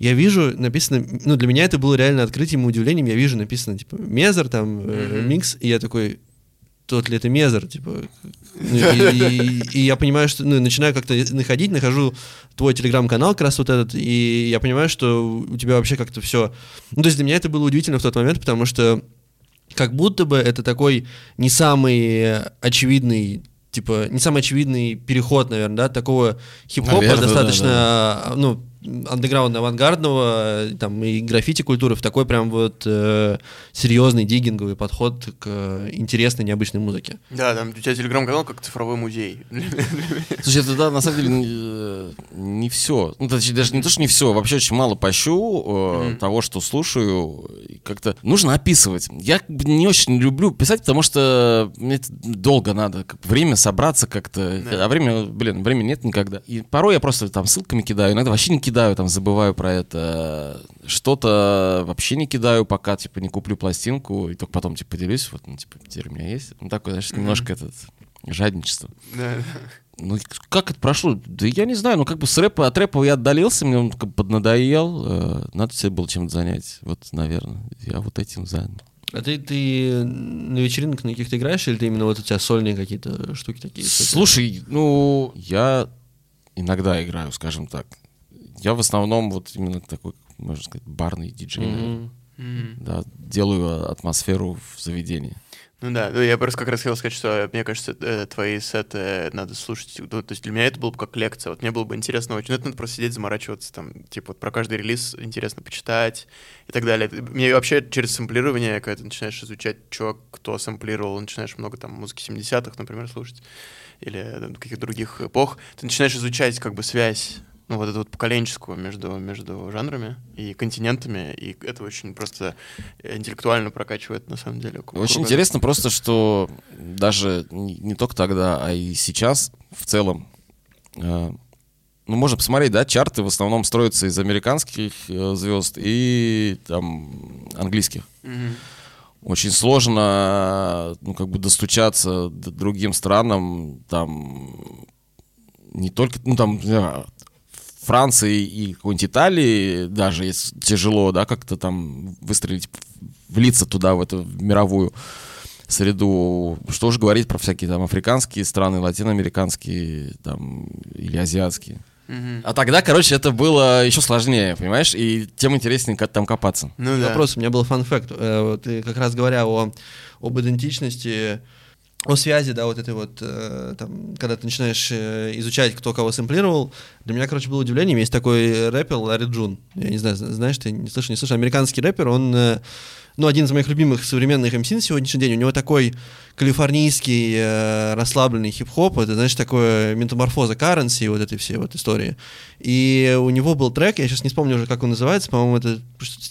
я вижу, написано, ну, для меня это было реально открытием и удивлением, я вижу написано, типа, Мезер, там, э, микс, и я такой, тот ли это Мезер, типа, ну, и, <laughs> и- и я понимаю, что, ну, начинаю как-то находить, нахожу твой телеграм-канал как раз вот этот, и я понимаю, что у тебя вообще как-то все, ну, то есть для меня это было удивительно в тот момент, потому что как будто бы это такой не самый очевидный типа не самый очевидный переход, наверное, да, такого хип-хопа Наверное, да, достаточно, ну, андеграундно авангардного, там, и граффити культуры в такой прям вот э, серьезный диггинговый подход к э, интересной, необычной музыке. Да, там у тебя телеграм-канал как цифровой музей. Слушай, это да, на самом деле не, э, не все. Ну, точнее, даже не то, что не все, вообще очень мало пощу э, того, что слушаю. Как-то нужно описывать. Я не очень люблю писать, потому что мне это долго надо. как время собраться как-то. Да. А время, блин, времени нет никогда. И порой я просто там ссылками кидаю, иногда вообще не кидаю, там забываю про это. Что-то вообще не кидаю, пока, типа, не куплю пластинку, и только потом, типа, поделюсь, вот, ну, типа, теперь у меня есть. Ну, такое, знаешь, немножко этот жадничество. Да. Ну, как это прошло? Да я не знаю, ну как бы с рэпа, от рэпа я отдалился, мне он как бы поднадоел, э, надо себе было чем-то занять, вот, наверное, я вот этим занят. А ты, ты на вечеринках на каких-то играешь, или ты именно вот у тебя сольные какие-то штуки такие? Слушай, ну, я иногда играю, скажем так. Я в основном вот именно такой, можно сказать, барный диджей, наверное. Мгм. Мгм. да, делаю атмосферу в заведении. Ну да, ну я просто как раз хотел сказать, что мне кажется, э, твои сеты надо слушать. Ну, то есть для меня это было бы как лекция. Вот мне было бы интересно очень. Ну, это надо просто сидеть, заморачиваться, там, типа, вот про каждый релиз интересно почитать и так далее. Мне вообще через сэмплирование, когда ты начинаешь изучать, что кто сэмплировал, начинаешь много там музыки 70-х, например, слушать, или э, каких-то других эпох, ты начинаешь изучать как бы связь ну, вот эту вот поколенческую между, между жанрами и континентами, и это очень просто интеллектуально прокачивает, на самом деле. Очень кругозор. интересно просто, что даже не, только тогда, а и сейчас в целом, э, ну, можно посмотреть, да, чарты в основном строятся из американских э, звезд и там английских. Мгм. Очень сложно, ну, как бы достучаться другим странам, там, не только, ну, там, Франции и какой-нибудь Италии даже если тяжело, да, как-то там выстрелить, влиться туда, в эту мировую среду. Что уж говорить про всякие там африканские страны, латиноамериканские, там, или азиатские. А тогда, короче, это было еще сложнее, понимаешь? И тем интереснее ко- там копаться. Ну да. Вопрос, у меня был фан-факт. Э, вот, как раз говоря о, об идентичности, о связи, да, вот этой вот, э, там, когда ты начинаешь э, изучать, кто кого сэмплировал, для меня, короче, было удивлением. Есть такой рэпер Ларри Джун. Я не знаю, зна- знаешь ты, не слышал, не слышал. Американский рэпер, он, э, ну, один из моих любимых современных МС на сегодняшний день. У него такой калифорнийский э, расслабленный хип-хоп, это, знаешь, такое метаморфоза currency, вот этой всей вот истории. И у него был трек, я сейчас не вспомню уже, как он называется, по-моему, это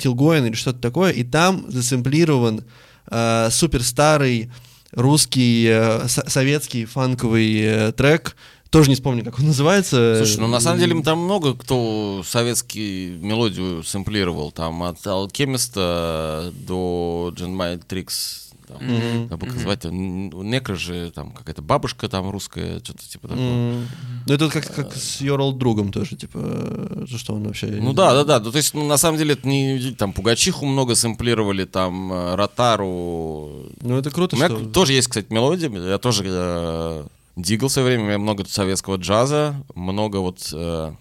Going или что-то такое, и там засэмплирован э, супер старый русский, э, со- советский фанковый э, трек, тоже не вспомню, как он называется. Слушай, ну на самом деле там много кто советский мелодию сэмплировал, там от Алкемиста до Джин Трикс. Мгм. Забыл, как звать, н- у Некро же там какая-то бабушка там русская, что-то типа такого. М, Ну, это как, как с old другом тоже, типа, э, за что он вообще... Ну да, да, да. Ну, то есть, ну, на самом деле, это не там Пугачиху много сэмплировали, там э, Ротару. Ну, это круто, У меня что... тоже есть, кстати, мелодия. Я тоже э, дигал в свое время. У меня много советского джаза, много вот э,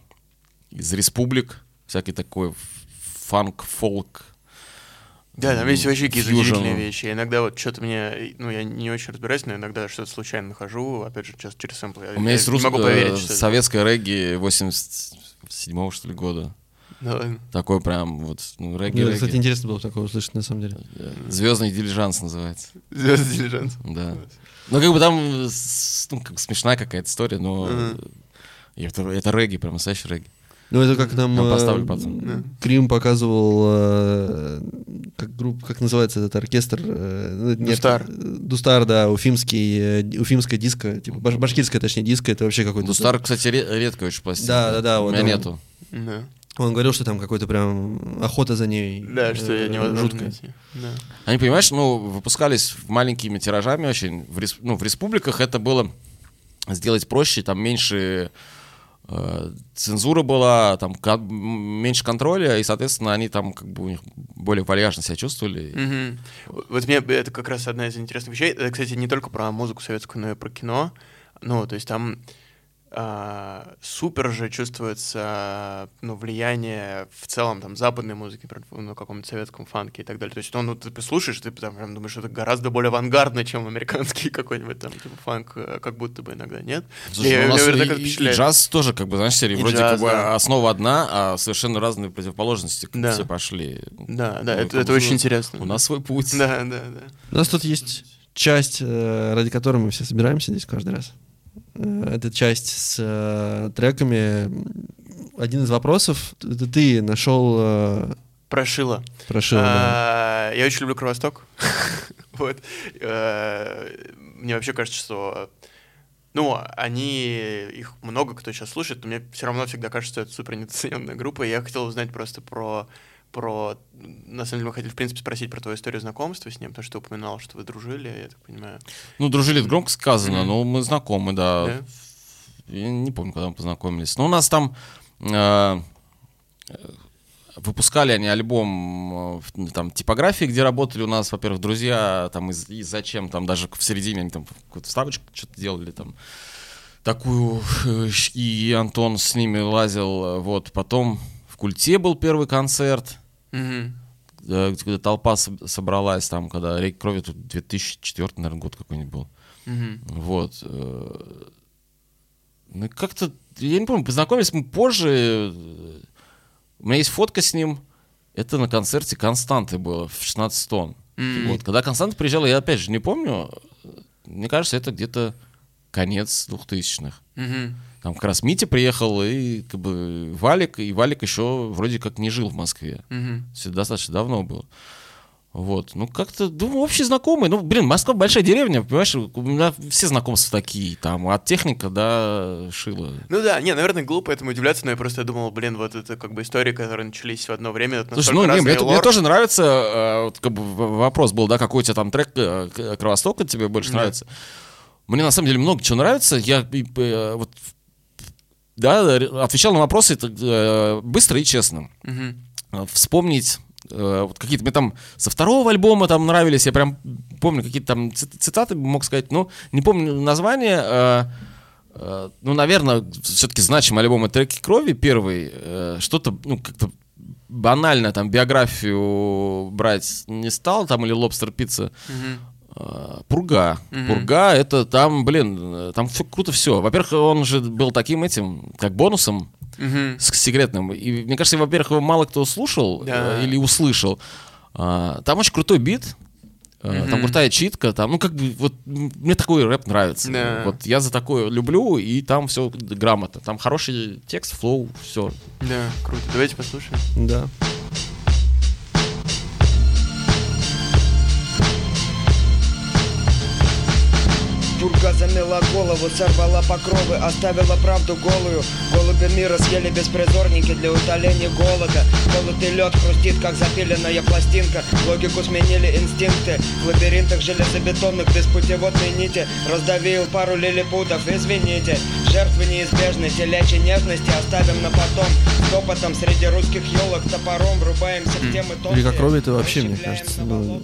из республик, всякий такой фанк, фолк. Да, там есть вообще какие-то удивительные вещи. Иногда вот что-то мне, ну, я не очень разбираюсь, но иногда что-то случайно нахожу, опять же, сейчас через сэмплы. Я- У меня я есть не русское могу поверить, что это- советское регги 87 что ли, года. Да. Такой прям вот, ну, регги, Мне, кстати, интересно было такое услышать, на самом деле. Звездный дилижанс называется. Звездный дилижанс. Да. Ну, как бы там ну, как смешная какая-то история, но это, это регги, прям настоящий регги. Ну, это как нам Я э, поставлю. Крим показывал, э, как группа, как называется этот оркестр? э, ну, нет, Дустар. Дустар, да, уфимский, уфимская диско, типа баш- башкирская, точнее, диско, это вообще какой-то... Дустар, кстати, ре- редкая очень пластинка. Да, да, да, У вот меня он- нету. Да. Он говорил, что там какой-то прям охота за ней. Да, что э, я невозможно жуткая. найти. Да. Они, понимаешь, ну, выпускались маленькими тиражами очень. В, ну, в республиках это было сделать проще, там меньше цензура была, там меньше контроля, и, соответственно, они там как бы у них более вальяжно себя чувствовали. Мгм. Вот мне это как раз одна из интересных вещей. Это, кстати, не только про музыку советскую, но и про кино. Ну, то есть там а, супер же чувствуется ну, влияние в целом там западной музыки, ну, каком-то советском фанке и так далее. То есть, ну, ну ты послушаешь, ты там прям думаешь, что это гораздо более авангардно, чем американский <laughs> какой-нибудь там типа фанк, э, как будто бы иногда нет. Слушай, Я- ну, у нас я говорю, и- и, джаз тоже, как бы, знаешь, серии вроде джаз, как бы да. основа одна, а совершенно разные противоположности как Да. все пошли. Да, да, Ну, это, это очень ну, интересно. У нас свой путь. Да, да, да. У нас тут есть часть, э, ради которой мы все собираемся здесь каждый раз. Э, Это часть с э, треками. Один из вопросов, это ты нашел э, Прошила. прошил. да. А, Я очень люблю Кровосток. <laughs> Вот. Мне вообще кажется, что ну, они, их много кто сейчас слушает, но мне все равно всегда кажется, что это супер недооцененная группа. И я хотел узнать просто про про... На самом деле, мы хотели, в принципе, спросить про твою историю знакомства с ним, потому что ты упоминал, что вы дружили, я так понимаю. Ну, дружили, это громко сказано, Мгм. но мы знакомы, да. Да? Я не помню, когда мы познакомились. Но у нас там э, выпускали они альбом э, там типографии, где работали у нас, во-первых, друзья, там из, и зачем там даже в середине они там какую-то вставочку что-то делали там такую, э, и Антон с ними лазил, э, вот. Потом Культе был первый концерт, э, когда толпа соб- собралась там, когда «Реки крови», тут 2004, наверное, год какой-нибудь был. Мгм. Вот. э, Ну, как-то, я не помню, познакомились мы позже. э, У меня есть фотка с ним. Это на концерте Константы было в 16 тонн. М. Вот. Когда Константа приезжала, я опять же не помню. Мне кажется, это где-то конец 2000-х. Мгм. Там как раз Митя приехал, и как бы Валик, и Валик еще вроде как не жил в Москве. Есть это достаточно давно было. Вот. Ну, как-то, думаю, общие знакомые. Ну, блин, Москва большая деревня, понимаешь, у меня все знакомства такие, там, от техника до шила. Ну да, не, наверное, глупо этому удивляться, но я просто думал, блин, вот это как бы истории, которые начались в одно время. это Слушай, ну, не, мне, мне лор. тоже нравится, э, вот, как бы вопрос был, да, какой у тебя там трек э, Кровостока тебе больше Да. нравится. Мне на самом деле много чего нравится. Я э, вот, да, отвечал на вопросы э, быстро и честно. Э, вспомнить э, вот какие-то мне там со второго альбома там нравились, я прям помню какие-то там ци- цитаты мог сказать, но не помню название. э, э, ну, наверное, все-таки значимый альбом это «Треки крови» первый. э, что-то, ну, как-то банально там биографию брать не стал, там или «Лобстер пицца». Мгм. Пурга. Мгм. Пурга это там, блин, там все круто все. Во-первых, он же был таким этим, как бонусом, Мгм. с секретным. И мне кажется, во-первых, его мало кто слушал Да. э, или услышал. А, там очень крутой бит. э, Там крутая читка, там, ну, как бы, вот, мне такой рэп нравится. Да. Вот я за такое люблю, и там все грамотно. Там хороший текст, flow, все. Да, круто. Давайте послушаем. Да. Пурга замела голову, сорвала покровы, оставила правду голую. Голуби мира съели беспризорники для утоления голода. Колотый лед хрустит, как запиленная пластинка. Логику сменили инстинкты. В лабиринтах железобетонных без путеводной нити. Раздавил пару лилипутов, извините. Жертвы неизбежны, телячьей нежности оставим на потом. Топотом среди русских елок топором Врубаемся в темы тонкие. Река крови это вообще, мне кажется, ну.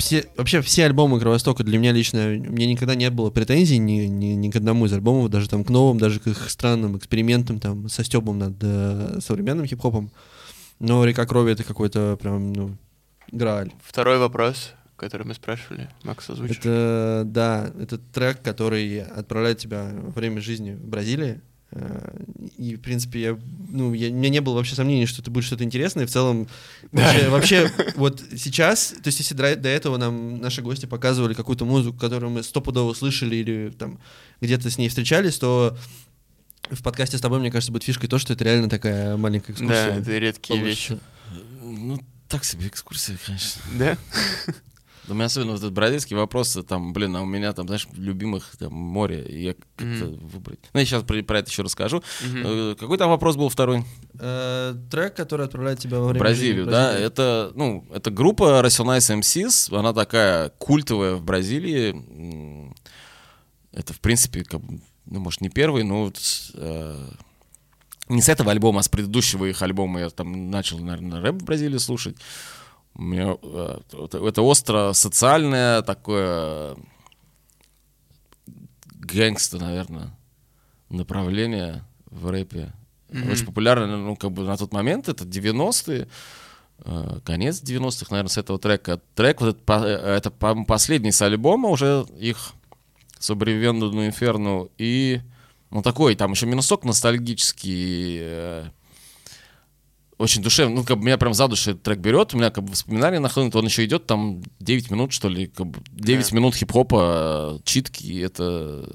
Все, вообще все альбомы Кровостока для меня лично, мне никогда не было претензий ни, ни, ни к одному из альбомов, даже там к новым, даже к их странным экспериментам там со стебом над э, современным хип-хопом. Но «Река крови» — это какой-то прям, ну, грааль. Второй вопрос, который мы спрашивали. Макс озвучишь? Это, да, это трек, который отправляет тебя во время жизни в Бразилии. Э, И, в принципе, я, ну, я, у меня не было вообще сомнений, что это будет что-то интересное. И в целом, <laughs> вообще, вообще, вот сейчас, то есть, если до до этого нам наши гости показывали какую-то музыку, которую мы стопудово слышали или там где-то с ней встречались, то в подкасте с тобой, мне кажется, будет фишкой то, что это реально такая маленькая Да, экскурсия. это редкие вещи. Ну, так себе экскурсия, конечно. Да? <laughs> У меня особенно вот этот бразильский вопрос, там, блин, а у меня там, знаешь, любимых там море, и я как-то выбрать. Ну, я сейчас про, про это еще расскажу. Э, Какой там вопрос был второй? Э, трек, который отправляет тебя во В время Бразилию, жизни да, это, ну, это группа Rational Nice MCs, она такая культовая в Бразилии. Это, в принципе, как бы ну, может, не первый, но вот, э, не с этого альбома, а с предыдущего их альбома я там начал, наверное, рэп в Бразилии слушать. У меня э, это, остро социальное такое гэнгста, наверное, направление в рэпе. Очень популярно, ну, как бы на тот момент, это 90-е, э, конец 90-х, наверное, с этого трека. Трек, вот этот, по- э, это, по-моему, последний с альбома уже их no Inferno. И, ну, такой, там еще минусок ностальгический, очень душевный. Ну, как бы меня прям за душу этот трек берет, у меня как бы воспоминания нахлынут, он еще идет там 9 минут, что ли, как бы 9 минут хип-хопа, читки, это,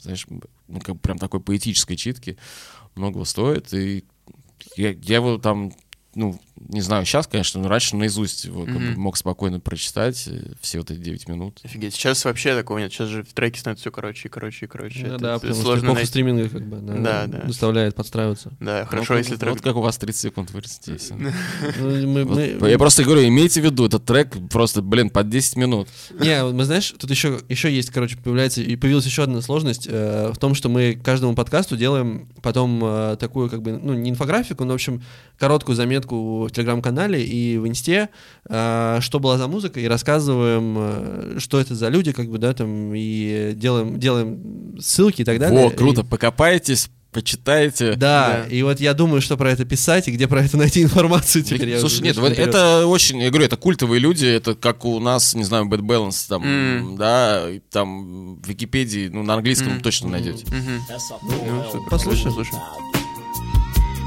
знаешь, ну, как бы прям такой поэтической читки, многого стоит, и я, я его там, ну, не знаю, сейчас, конечно, но раньше наизусть его как бы мог спокойно прочитать э, все вот эти 9 минут. Офигеть, сейчас вообще такого нет. Сейчас же в треке становится все короче и короче и короче. Ну Это- да, это потому что сложно эпоха найти. стриминга как бы да, Да, да. заставляет подстраиваться. Да, хорошо, Ну, если вот, трек... вот как у вас 30 секунд вырастет. естественно. <laughs> Ну, Я просто говорю, имейте в виду, этот трек просто, блин, под 10 минут. Не, мы знаешь, тут еще, еще есть, короче, появляется, и появилась еще одна сложность э, в том, что мы каждому подкасту делаем потом э, такую, как бы, ну, не инфографику, но, в общем, короткую заметку в Телеграм-канале и в Инсте, э, что была за музыка, и рассказываем, э, что это за люди, как бы, да, там, и делаем, делаем ссылки и так далее. Во, круто, И- покопаетесь, почитаете. да, и вот я думаю, что про это писать и где про это найти информацию теперь. я Слушай, уже нет, вот наперед. это очень, я говорю, это культовые люди, это как у нас, не знаю, Bad Balance, там, М. да, там в Википедии, ну, на английском точно найдете. Essa Ну, послушаем. слушай.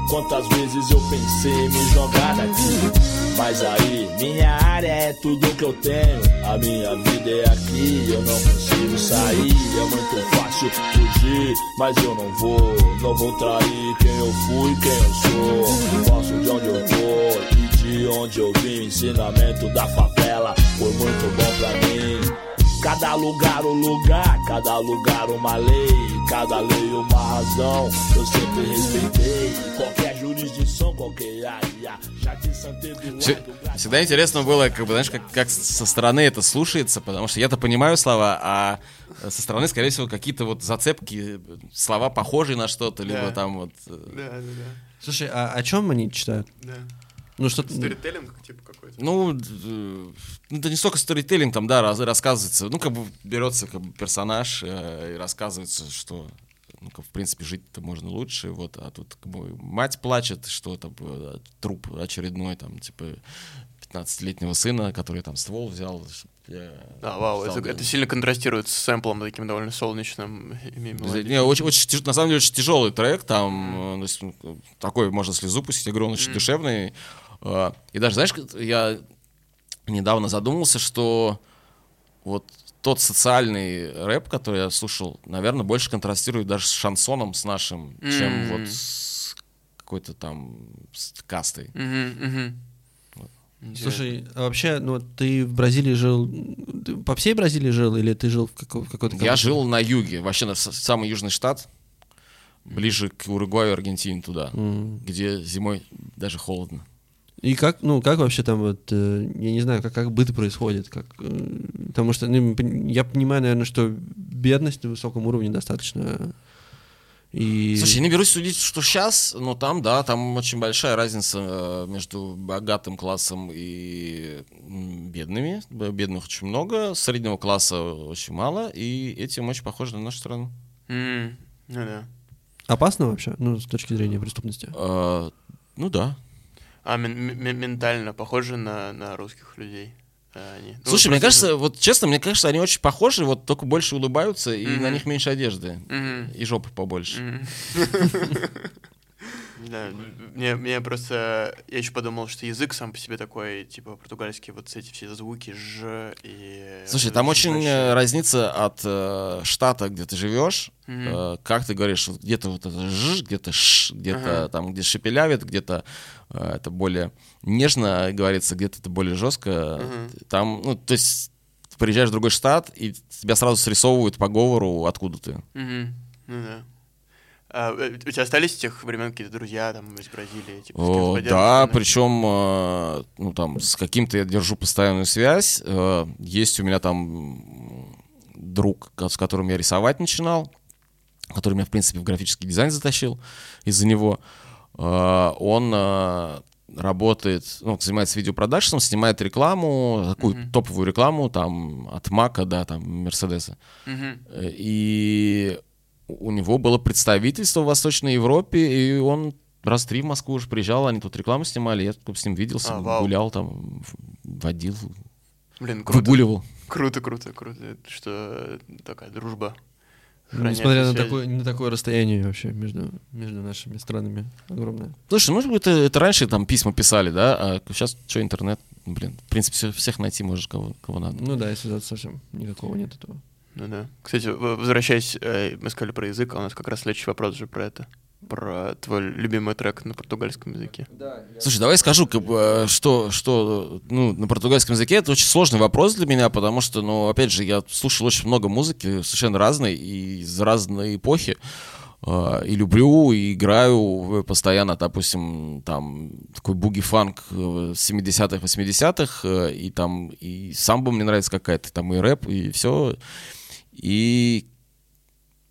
Quantas vezes eu pensei em me jogar daqui Mas aí, minha área é tudo que eu tenho. A minha vida é aqui, eu não consigo sair. É muito fácil fugir, mas eu não vou Não vou trair quem eu fui, quem eu sou. Gosto de onde eu tô e de onde eu vim. Ensinamento da favela foi muito bom pra mim Cada lugar um lugar, cada lugar uma lei, cada lei uma razão. Eu sempre respeitei qualquer jurisdição, qualquer área. Всегда интересно было, как бы, знаешь, как, как со стороны это слушается, потому что я-то понимаю слова, а со стороны, скорее всего, какие-то вот зацепки, слова похожие на что-то, либо Да. там вот... э, Да, да, Слушай, а о чем они читают? да. Ну, что Сторителлинг типа. Ну, э, это не столько сторителлинг, там, да, раз- рассказывается, ну, как бы берется как бы персонаж э, и рассказывается, что, ну, как, в принципе, жить-то можно лучше, вот, а тут как бы мать плачет, что там э, труп очередной, там, типа, 15-летнего сына, который там ствол взял. я Да, вау, стал это, это сильно контрастирует с сэмплом таким довольно солнечным. мелодичным. Не, очень, очень, на самом деле очень тяжелый трек, там, э, есть, ну, такой можно слезу пустить, он очень душевный. Э, И даже, знаешь, я недавно задумался, что вот тот социальный рэп, который я слушал, наверное, больше контрастирует даже с шансоном с нашим, чем М. вот с какой-то там с кастой. Мгм, мгм. Интересно. Слушай, а вообще, ну вот ты в Бразилии жил, ты по всей Бразилии жил или ты жил в, како- в какой-то... Я жил на юге, вообще на самый южный штат, ближе к Уругваю, Аргентине туда, М. где зимой даже холодно. И как, ну, как вообще там вот, э, я не знаю, как, как быт происходит, как, э, потому что, ну, я понимаю, наверное, что бедность на высоком уровне достаточно, и... Слушай, я не берусь судить, что сейчас, но там, да, там очень большая разница э, между богатым классом и бедными. Бедных очень много, среднего класса очень мало, и этим очень похоже на нашу страну. М, Ну да. опасно вообще, ну, с точки зрения преступности? Э, ну да. А ментально похожи на, на русских людей. а, они. Ну, Слушай, мне просто- кажется, вот честно, мне кажется, они очень похожи, вот только больше улыбаются, и Мгм. на них меньше одежды. Мгм. И жопы побольше. <laughs> Да, мне, мне просто... Я еще подумал, что язык сам по себе такой, типа, португальский, вот эти все звуки «ж» и... Слушай, там очень большие. э, разница от э, штата, где ты живешь, Мгм. э, как ты говоришь, где-то вот это ж, где-то ш, где-то Ага. там, где шепелявит, где-то э, это более нежно говорится, где-то это более жестко. Мгм. Там, ну, то есть ты приезжаешь в другой штат, и тебя сразу срисовывают по говору, откуда ты. Мгм. Ну да. А, э, у тебя остались с тех времен какие-то друзья там из Бразилии? Типа, О, да, причем, э, ну там, с каким-то я держу постоянную связь. Э, Есть у меня там друг, с которым я рисовать начинал. который меня, в принципе, в графический дизайн затащил из-за него. Он работает, ну, занимается видеопродакшном, снимает рекламу, такую Мгм. топовую рекламу, там, от Мака до, там, Мерседеса. Э, И у него было представительство в Восточной Европе, и он раз три в Москву уже приезжал, они тут рекламу снимали, я тут с ним виделся, А, вау. гулял там, водил, Блин, круто. выгуливал. Круто, круто, круто, что э, такая дружба. Ну, Несмотря на такое, на такое расстояние вообще между, между нашими странами огромное. Слушай, может быть, это, это раньше там письма писали, да, а сейчас что, интернет, блин, в принципе, всех найти можешь, кого, кого надо. Ну да, если совсем никакого нет этого. Ну да. Кстати, возвращаясь, э, мы сказали про язык, а у нас как раз следующий вопрос же про это. Про твой любимый трек на португальском языке. Слушай, давай скажу, э, что, что ну, на португальском языке это очень сложный вопрос для меня, потому что, ну, опять же, я слушал очень много музыки, совершенно разной, и из разной эпохи. э, И люблю, и играю постоянно, допустим, там такой буги-фанк э, 70-х, 80-х, э, и там и самбо мне нравится какая-то, там и рэп, и все. И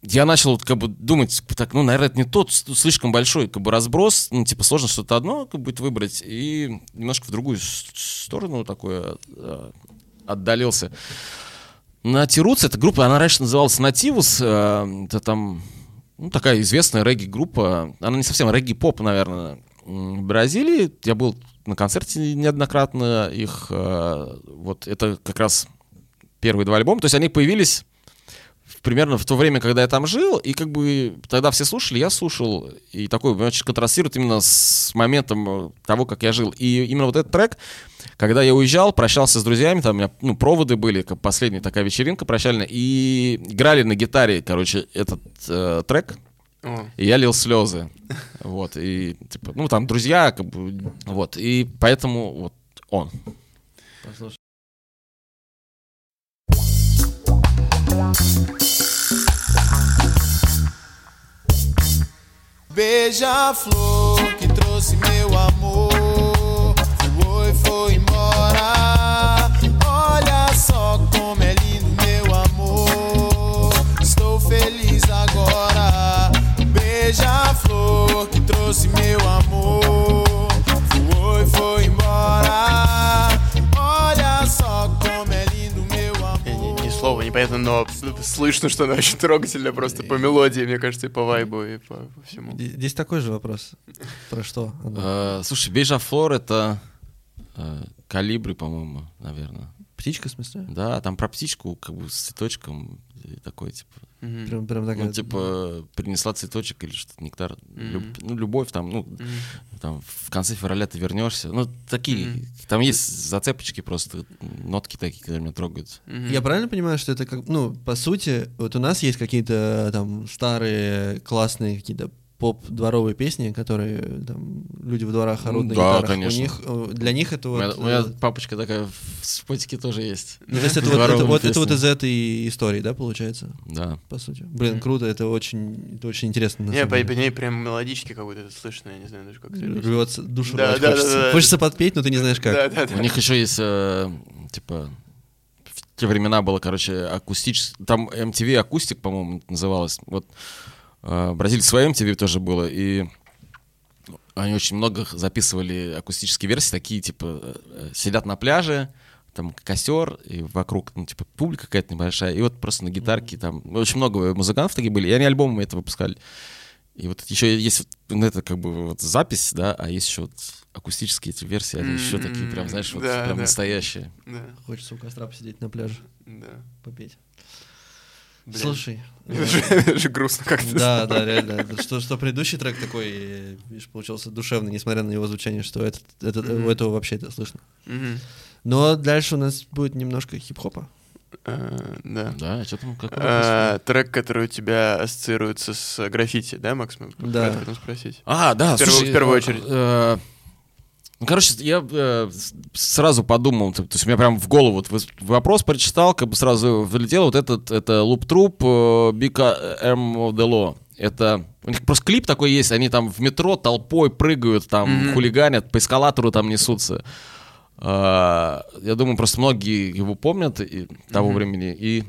я начал вот как бы думать, так, ну, наверное, это не тот слишком большой как бы разброс, ну, типа сложно что-то одно как будет выбрать, и немножко в другую сторону такое э, отдалился. Натируц, эта группа, она раньше называлась Нативус, э, это там ну, такая известная регги-группа, она не совсем регги-поп, наверное, в Бразилии. Я был на концерте неоднократно их, э, вот это как раз первые два альбома, то есть они появились примерно в то время, когда я там жил, и как бы тогда все слушали, я слушал, и такой очень контрастирует именно с моментом э, того, как я жил. И именно вот этот трек, когда я уезжал, прощался с друзьями, там у меня ну, проводы были, как последняя такая вечеринка прощальная, и играли на гитаре, короче, этот э, трек, О, и я лил слезы. Вот, и типа, ну там друзья, как бы, вот, и поэтому вот он. Послушай. Beija-flor que trouxe meu amor. Foi, foi embora. Olha só como é lindo meu amor. Estou feliz agora. Beija-flor que trouxe meu amor непонятно, но слышно, что она очень трогательная просто по мелодии, мне кажется, и по вайбу, и по, по всему. Здесь такой же вопрос. Про что? Э, слушай, Бейжафлор это э, калибри, по-моему, наверное. Птичка, в смысле? Да, там про птичку, как бы с цветочком, и такой, типа, Мгм. Прям, прям такая... ну, типа, принесла цветочек или что-то, нектар, люб- Мгм. ну, любовь там, ну, Мгм. там, в конце февраля ты вернешься, ну, такие, Мгм. там есть зацепочки просто, нотки такие, которые меня трогают. Мгм. Я правильно понимаю, что это как, ну, по сути, вот у нас есть какие-то там старые классные какие-то поп-дворовые песни, которые там люди в дворах орут Ну на да, гитарах. конечно. У них, э, для них это у, меня, вот... у меня э, папочка такая в спотике тоже есть. ну, то есть это вот, это, вот, это вот из этой истории, да, получается, Да. по сути? Блин, круто, это очень, это очень интересно. Не, по, по ней прям мелодички какой-то слышно, я не знаю даже как это. Рвется, душу Да, да, хочется. да, да. Хочется подпеть, но ты не знаешь как. Да, да, да. У них еще есть, э, типа, в те времена было, короче, акустический... Там MTV Акустик, по-моему, называлось. Вот Бразилии свое MTV тоже было, и они очень много записывали акустические версии, такие, типа, э, сидят на пляже, там костер, и вокруг, ну, типа, публика какая-то небольшая, и вот просто на гитарке там... Очень много музыкантов такие были, и они альбомы это выпускали. И вот еще есть вот, ну, это как бы вот запись, да, а есть еще вот акустические эти версии, они еще такие прям, знаешь, вот Да, прям да. настоящие. Да, Хочется у костра посидеть на пляже, да. попеть. Блин. Слушай, Это <laughs> же, это же грустно как-то. Да, да, реально. Что, что предыдущий трек такой, видишь, получился душевный, несмотря на его звучание, что этот, этот, у этого вообще это слышно. Но дальше у нас будет немножко хип-хопа. Э, Да. Да, а что там, как Э, Трек, который у тебя ассоциируется с граффити, да, Макс? Мы Да. спросить. А, да, В первую- слушай, в первую э, очередь. э, ну, короче, я э, сразу подумал, то, то есть у меня прям в голову вот вопрос прочитал, как бы сразу вылетел вот этот, это Loop Troop э, Big M of the Law. Это, у них просто клип такой есть, они там в метро толпой прыгают, там Мгм. хулиганят, по эскалатору там несутся. Э, я думаю, просто многие его помнят и, того Мгм. времени. И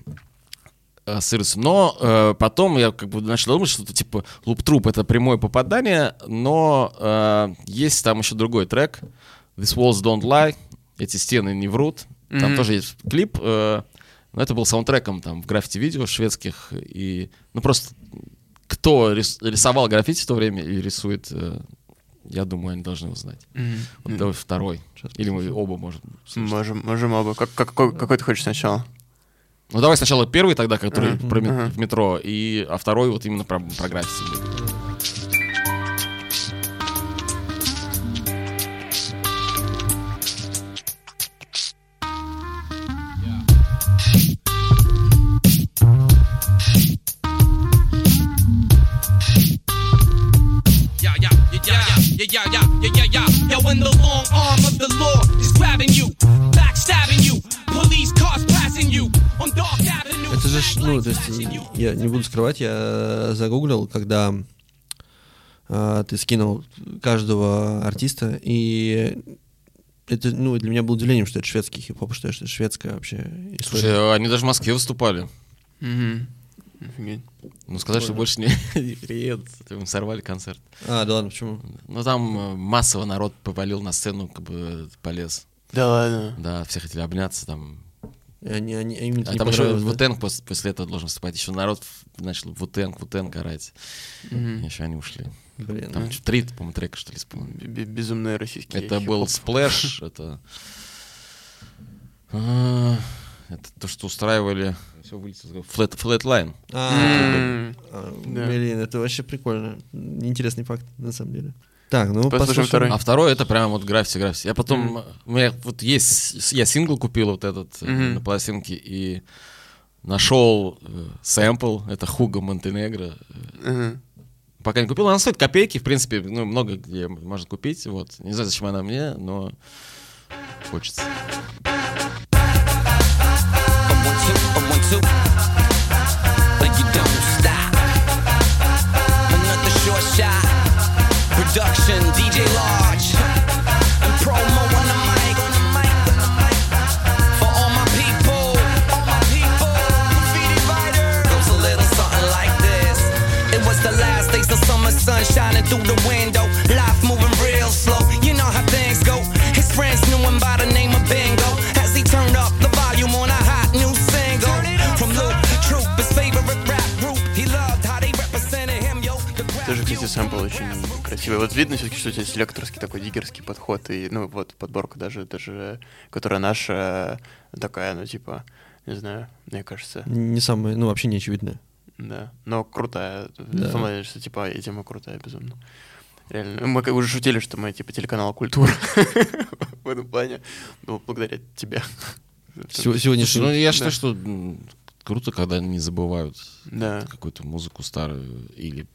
ассоциируется. Но э, потом я как бы начал думать, что это типа луп-труп это прямое попадание, но э, есть там еще другой трек This Walls Don't Lie, эти стены не врут. Там Мгм. тоже есть клип, э, но это был саундтреком там в граффити-видео шведских. И, ну просто кто рис- рисовал граффити в то время и рисует, э, я думаю, они должны узнать. Мгм. Вот давай второй. Или мы оба, слушать. Можем, можем оба. Как, как- какой, какой ты хочешь сначала? Ну давай сначала первый тогда, который Ага. про в метро, и, а второй вот именно про, про граффити ну, то есть, я не буду скрывать, я загуглил, когда а, ты скинул каждого артиста, и это, ну, для меня было удивлением, что это шведский хип-хоп, что это шведская вообще история. Слушай, они даже в Москве выступали. Мгм. Офигеть. Ну, сказать, что больше не, <laughs> не приедут. Им сорвали концерт. А, да ладно, почему? Ну, там э, массово народ повалил на сцену, как бы полез. Да ладно. Да, все хотели обняться там. Они, они, им это А не там еще? Wu-Tang пос- после этого должен выступать. Еще народ в- начал Wu-Tang, Wu-Tang орать. Мгм. Еще они ушли. Блин, Там ну, три, по-моему, трека, что ли, б- Безумные российские. Это был Splash, <laughs> это... а, Это то, что устраивали... Все вылетело. Flat, Flatline. а, М. а. Блин, это вообще прикольно. Интересный факт, на самом деле. Так, ну Послушаем послушаем. второй. А второй это прям вот граффити, граффити. Я потом, у меня вот есть, я сингл купил вот этот Мгм. на пластинке и нашел э, сэмпл, это Хуга Монтенегро. Мгм. Пока не купил, она стоит копейки, в принципе, ну, много где можно купить, вот. Не знаю, зачем она мне, но хочется. one two, a one two. Like you don't stop. Another short shot. Production, DJ Large. And promo on the mic. For all my people, all my people, graffiti writers. Goes a little something like this. It was the last days of summer sun shining through the window. Кстати, сэмпл очень красивый. Вот видно все-таки, что у тебя селекторский такой диггерский подход. И, ну, вот подборка даже, даже, которая наша, такая, ну, типа, не знаю, мне кажется, Не самое, ну, вообще не очевидное. да. Но крутая. Да. Плане, что, типа, и тема крутая, безумно. Реально. Мы как уже шутили, что мы, типа, телеканал «Культура» <laughs> в этом плане. Ну, благодаря тебе. Сего- Сегодня Слушай, ну я считаю, что круто, когда они не забывают Да, какую-то музыку старую или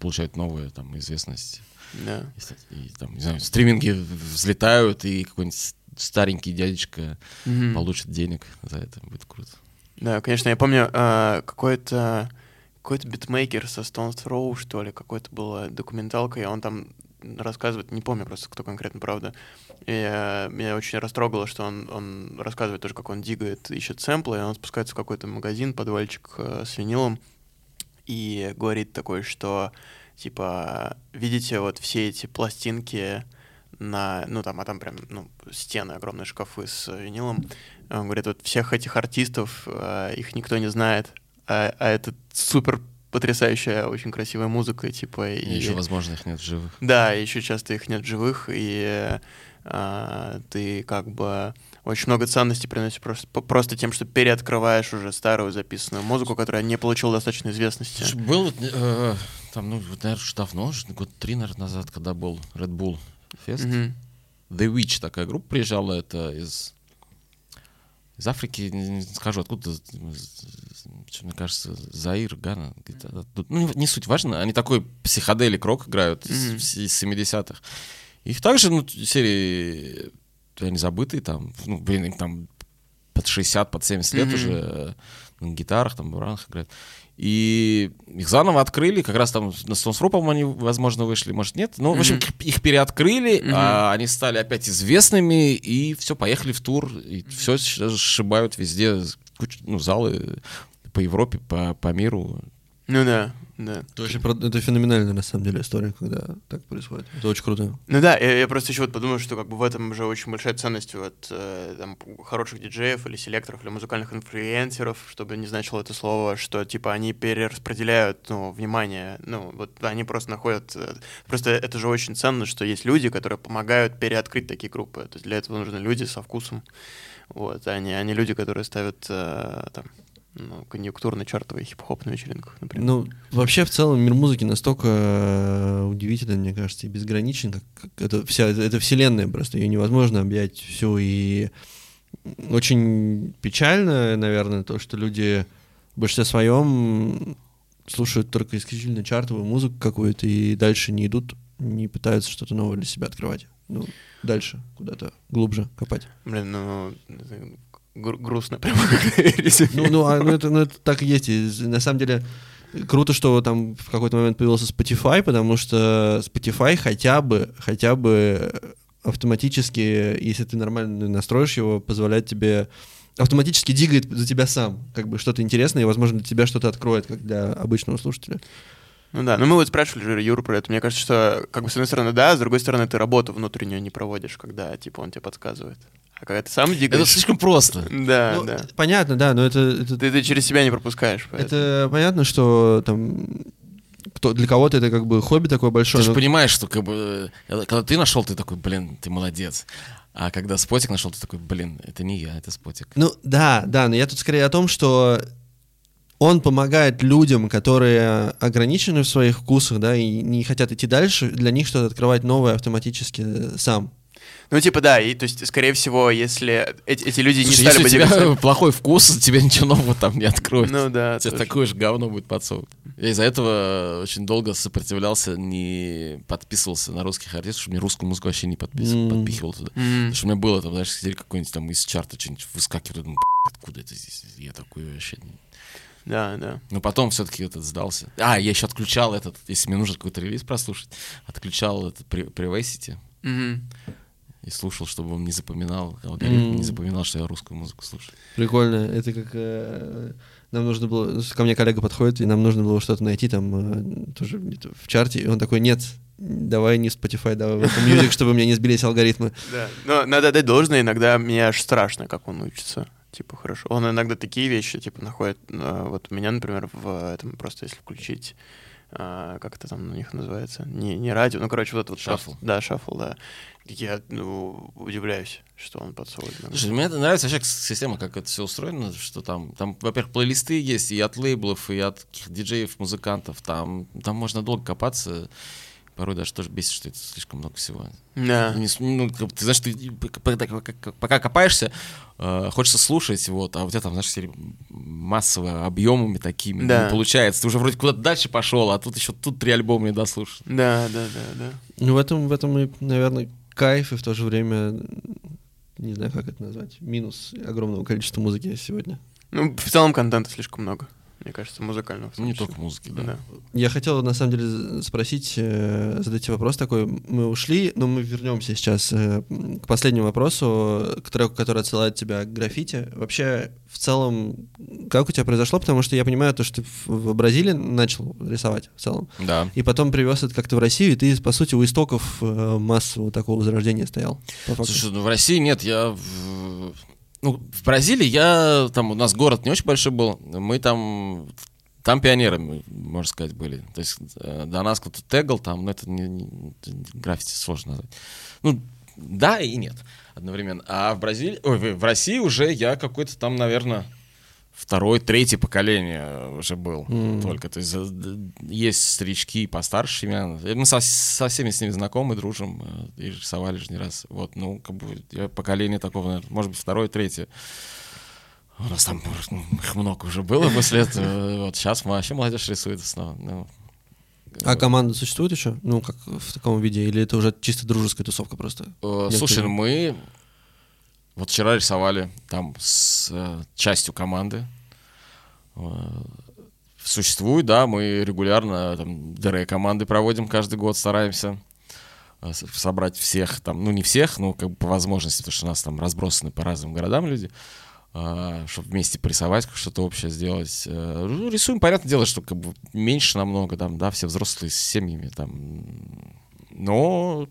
получают новую там известность. да. И, и, там, не знаю, стриминги взлетают, и какой-нибудь старенький дядечка Мгм. получит денег за это. Будет круто. Да, конечно, я помню, а, какой-то какой-то битмейкер со Stone Throw, что ли, какой-то была документалка, и он там рассказывает, не помню просто, кто конкретно, правда. И э, меня очень растрогало, что он, он рассказывает тоже, как он дигает, ищет сэмплы, и он спускается в какой-то магазин, подвальчик э, с винилом, и говорит такое, что, типа, видите вот все эти пластинки на, ну там, а там прям, ну, стены, огромные шкафы с винилом. Он говорит, вот всех этих артистов, э, их никто не знает, а, а это супер потрясающая, очень красивая музыка, типа, И, и... еще, возможно, их нет в живых. Да, еще часто их нет в живых, и а, ты как бы очень много ценностей приносишь просто, просто тем, что переоткрываешь уже старую записанную музыку, которая не получила достаточно известности. Слушай, был э, там, ну, наверное, давно, год три, наверное, назад, когда был Red Bull Fest. Мгм. The Witch такая группа приезжала, это из из Африки, не, скажу откуда, мне кажется, Заир, Гана, где-то ну не, суть важно, они такой психоделик рок играют из, Мгм. из 70-х. Их также, ну, серии, они забытые там, ну, блин, им там под 60, под 70 лет Мгм. уже э, на гитарах, там, баранах играют. И их заново открыли, как раз там на по-моему, они, возможно, вышли, может, нет. Ну, в общем, их переоткрыли, Мгм. а они стали опять известными, и все, поехали в тур, и все сшибают везде, куч- ну, залы по Европе, по, по миру. Ну да, да. Это, очень, это феноменальная, на самом деле, история, когда так происходит. Это очень круто. Ну да, я, я просто еще вот подумал, что как бы в этом же очень большая ценность вот э, там, хороших диджеев или селекторов или музыкальных инфлюенсеров, чтобы не значило это слово, что типа они перераспределяют ну, внимание, ну вот они просто находят, э, просто это же очень ценно, что есть люди, которые помогают переоткрыть такие группы, то есть для этого нужны люди со вкусом, вот, а не, а не люди, которые ставят э, там ну, конъюнктурный чартовый хип-хоп на вечеринках, например. Ну, вообще, в целом, мир музыки настолько э, удивителен, мне кажется, и безграничен, как, это вся, это, это вселенная просто, ее невозможно объять всю, и очень печально, наверное, то, что люди в большинстве своем слушают только исключительно чартовую музыку какую-то и дальше не идут, не пытаются что-то новое для себя открывать. Ну, дальше, куда-то глубже копать. Блин, ну, грустно <laughs> прямо. Ну, ну, а, ну, это, ну, это так и есть. И на самом деле, круто, что там в какой-то момент появился Spotify, потому что Spotify хотя бы, хотя бы автоматически, если ты нормально настроишь его, позволяет тебе автоматически дигает за тебя сам, как бы что-то интересное, и, возможно, для тебя что-то откроет, как для обычного слушателя. Ну да, ну мы вот спрашивали Юру про это. Мне кажется, что, как бы, с одной стороны, да, с другой стороны, ты работу внутреннюю не проводишь, когда, типа, он тебе подсказывает. А когда ты сам Это дигаешь... слишком просто. Да, Ну, да. Понятно, да, но это, это, Ты, ты через себя не пропускаешь. поэтому. это понятно, что там кто, для кого-то это как бы хобби такое Ты большое. же но- понимаешь, что как бы, э, когда ты нашел, ты такой, блин, ты молодец. А когда спотик нашел, ты такой, блин, это не я, это спотик. Ну да, да, но я тут скорее о том, что он помогает людям, которые ограничены в своих вкусах, да, и не хотят идти дальше, для них что-то открывать новое автоматически сам. Ну, типа, да, и, то есть, скорее всего, если эти, эти люди Слушай, не если стали у бы тебя двигаться... <laughs> плохой вкус, тебе ничего нового там не откроет. Ну да, Тебе точно. такое же говно будет подсовывать. Я из-за этого очень долго сопротивлялся, не подписывался на русских артистов, чтобы мне русскую музыку вообще не подписывал, М. подпихивал туда. М. Потому что у меня было там, знаешь, сидели какой-нибудь там из чарта что-нибудь выскакивает, думаю, «Б***ь, откуда это здесь? Я такой вообще... Да, да. Но потом все-таки этот сдался. А, я еще отключал этот, если мне нужно какой-то релиз прослушать, отключал этот при, Privacity Мгм. И слушал, чтобы он не запоминал, алгоритм М. не запоминал, что я русскую музыку слушаю. Прикольно. Это как э, нам нужно было, ко мне коллега подходит, и нам нужно было что-то найти там э, тоже в чарте, и он такой, нет, давай не Spotify, давай в Apple Music, чтобы у меня не сбились алгоритмы. <laughs> Да. Но надо дать должное, иногда мне аж страшно, как он учится. Типа, хорошо. Он иногда такие вещи, типа, находит. э, Вот у меня, например, в этом просто если включить а, как это там у них называется? Не, не радио, ну, короче, вот это вот Шаффл. Да, шаффл, да. Я, ну, удивляюсь, что он подсовывает. Слушай, мне это нравится вообще система, как это все устроено, что там, там, во-первых, плейлисты есть и от лейблов, и от диджеев, музыкантов, там, там можно долго копаться, порой даже тоже бесит, что это слишком много всего. Да. С- ну, ты знаешь, ты пока, копаешься, э, хочется слушать, вот, а у тебя там, знаешь, массово объемами такими Да. не получается. Ты уже вроде куда-то дальше пошел, а тут еще тут три альбома не дослушал. Да, да, да, да. Ну, в этом, в этом и, наверное, кайф, и в то же время, не знаю, как это назвать, минус огромного количества музыки сегодня. Ну, в целом контента слишком много, мне кажется, музыкального. Не только музыки, да. Да. Я хотел, на самом деле, спросить, э, задать тебе вопрос такой. Мы ушли, но мы вернемся сейчас э, к последнему вопросу, к треку, который отсылает тебя к граффити. Вообще, в целом, как у тебя произошло? Потому что я понимаю, то, что ты в Бразилии начал рисовать в целом, Да. и потом привез это как-то в Россию, и ты, по сути, у истоков э, массового такого возрождения стоял. Слушай, ну в России нет, я в... Ну, в Бразилии я... Там у нас город не очень большой был. Мы там... Там пионерами, можно сказать, были. То есть э, до нас кто-то тегал там, но это не, не- граффити сложно назвать. Ну, да и нет одновременно. А в Бразилии... Ой, в России уже я какой-то там, наверное, второе, третье поколение уже был М. только. То есть есть старички постарше меня. Мы со, со всеми с ними знакомы, дружим э, и рисовали же не раз. Вот, ну, как бы я поколение такого, наверное, может быть, второе, третье. У нас там ну, их много уже было после этого. Вот сейчас вообще молодежь рисует снова. Ну, А команда существует еще? Ну, как в таком виде? Или это уже чисто дружеская тусовка просто? Э, Слушай, ну мы вот вчера рисовали там с э, частью команды. Э, Существует, да, мы регулярно там ДР команды проводим каждый год, стараемся э, собрать всех там, ну не всех, но как бы по возможности, потому что у нас там разбросаны по разным городам люди. чтобы вместе порисовать, что-то общее сделать. Э, ну, рисуем, понятное дело, что как бы меньше намного, там, да, все взрослые с семьями, там, но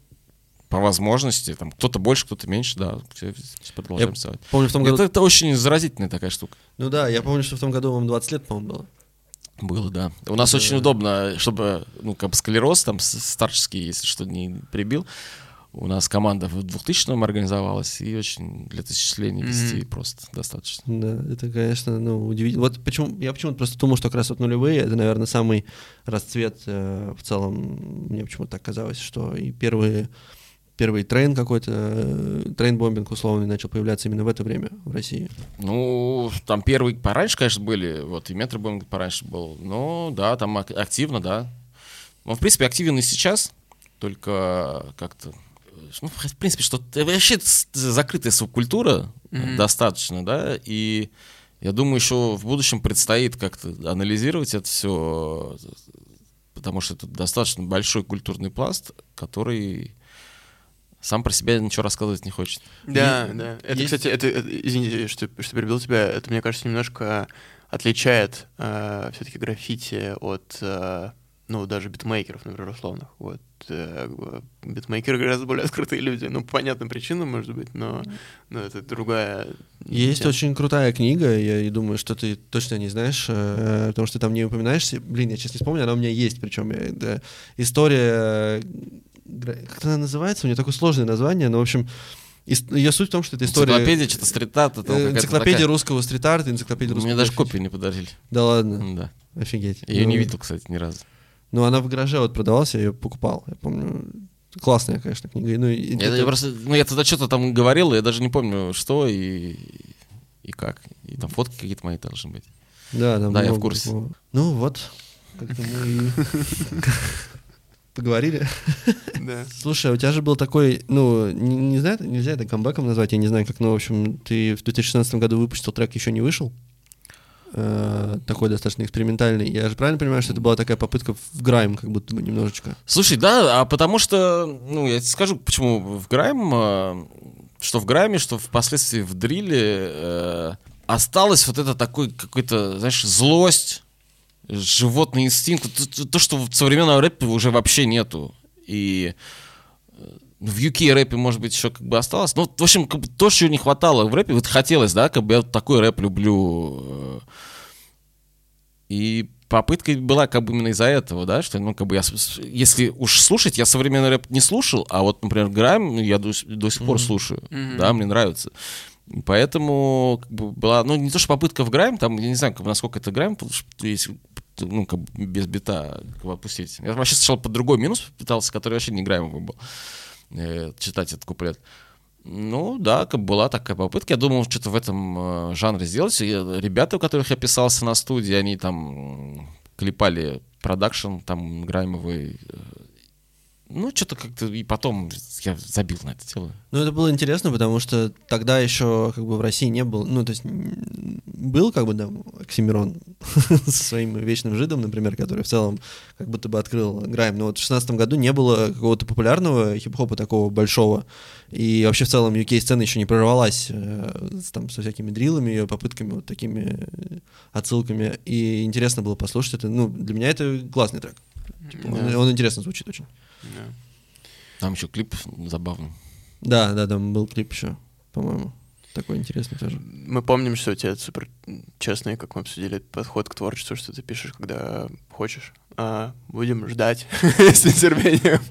по возможности, там, кто-то больше, кто-то меньше, да, все, все продолжаем Я рисовать. Помню, в том году... Это, это очень заразительная такая штука. Ну да, я помню, что в том году вам 20 лет, по-моему, было. Было, да. У нас очень удобно, чтобы, ну, как бы склероз там старческий, если что, не прибил. У нас команда в 2000-м организовалась, и очень для тысячелетия вести просто достаточно. Да, это, конечно, ну, удивительно. Вот почему, я почему-то просто думал, что как раз вот нулевые, это, наверное, самый расцвет э, в целом, мне почему-то так казалось, что и первые, первый train какой-то, э, train-bombing условный начал появляться именно в это время в России. Ну, там первые пораньше, конечно, были, вот, и метро bombing пораньше был, но, да, там ак- активно, да. Он, в принципе, активен и сейчас, только как-то, ну, в принципе, что вообще это с- закрытая субкультура Мгм. достаточно, да, и я думаю, еще в будущем предстоит как-то анализировать это все, потому что это достаточно большой культурный пласт, который сам про себя ничего рассказывать не хочет. Да, Е- да. Это, есть- кстати, это, это- извините, что, что перебил тебя, это, мне кажется, немножко отличает все-таки граффити от, э, ну, даже битмейкеров, например, условных. Вот. э, битмейкеры гораздо более <laughs> открытые люди. Ну, по понятным причинам, может быть, но, но это другая... Есть тема. очень крутая книга, я и думаю, что ты точно не знаешь, э, потому что ты там не упоминаешься. Блин, я сейчас не вспомню, она у меня есть, причем я- это история... Как она называется? У нее такое сложное название, но, в общем, ее суть в том, что это история... Энциклопедия, что-то стрит-арта, э, Энциклопедия такая. русского стрит-арта, энциклопедия русского... Мне даже копию не подарили. Да ладно, Да. офигеть. Я ее не Ну, видел, кстати, ни разу. Ну, она в гараже вот продавалась, я ее покупал, я помню. Классная, конечно, книга. Ну, и Я, это- я просто, ну, я тогда что-то там говорил, я даже не помню, что и, и как. И там фотки какие-то мои должны быть. Да, там Да, я в курсе. такого. Ну вот, как-то мы и <laughs> поговорили. Да. Слушай, а у тебя же был такой, ну, не, не знаю, нельзя это камбэком назвать, я не знаю как, но, в общем, ты в 2016 году выпустил трек, еще не вышел. Э, такой достаточно экспериментальный. Я же правильно понимаю, что это была такая попытка в грайм, как будто бы немножечко. Слушай, да, а потому что, ну, я тебе скажу, почему в Грайм, э, что в Грайме, что впоследствии в Дриле э, осталось вот это такой какой-то, знаешь, злость, животный инстинкт, то, то- то, что в современном рэпе уже вообще нету. И э, в UK рэпе, может быть, еще как бы осталось. Ну, в общем, как бы то, чего не хватало в рэпе, вот хотелось, да, как бы я вот такой рэп люблю. э, И попытка была как бы именно из-за этого, да, что, ну, как бы я, если уж слушать, я современный рэп не слушал, а вот, например, Грайм я до, до сих пор слушаю, Мгм. да, мне нравится. Поэтому как бы, была, ну, не то, что попытка в Грайм, там, я не знаю, как насколько это Грайм, потому что если, ну, как бы без бита опустить. Я вообще сначала под другой минус пытался, который вообще не Граймовый был, э, читать этот куплет. Ну, да, как бы была такая попытка. Я думал, что-то в этом э, жанре сделать. И э, ребята, у которых я писался на студии, они там клепали продакшн, там, граймовый. Ну, что-то как-то... И потом я забил на это дело. Ну, это было интересно, потому что тогда еще как бы в России не было, ну, то есть был как бы, да, Оксимирон <laughs> со своим вечным жидом, например, который в целом как будто бы открыл Грайм, но вот в шестнадцатом году не было какого-то популярного хип-хопа такого большого, и вообще в целом UK-сцена еще не прорвалась э, там, со всякими дрилами, ее попытками, вот такими э, отсылками, и интересно было послушать это, ну, для меня это классный трек, Типа, он, Да. он интересно звучит очень. Да. Там еще клип забавный. Да, да, там был клип еще, по-моему, такой интересный тоже. Мы помним, что у тебя супер честный, как мы обсудили, подход к творчеству, что ты пишешь, когда хочешь. А, будем ждать <laughs> с нетерпением.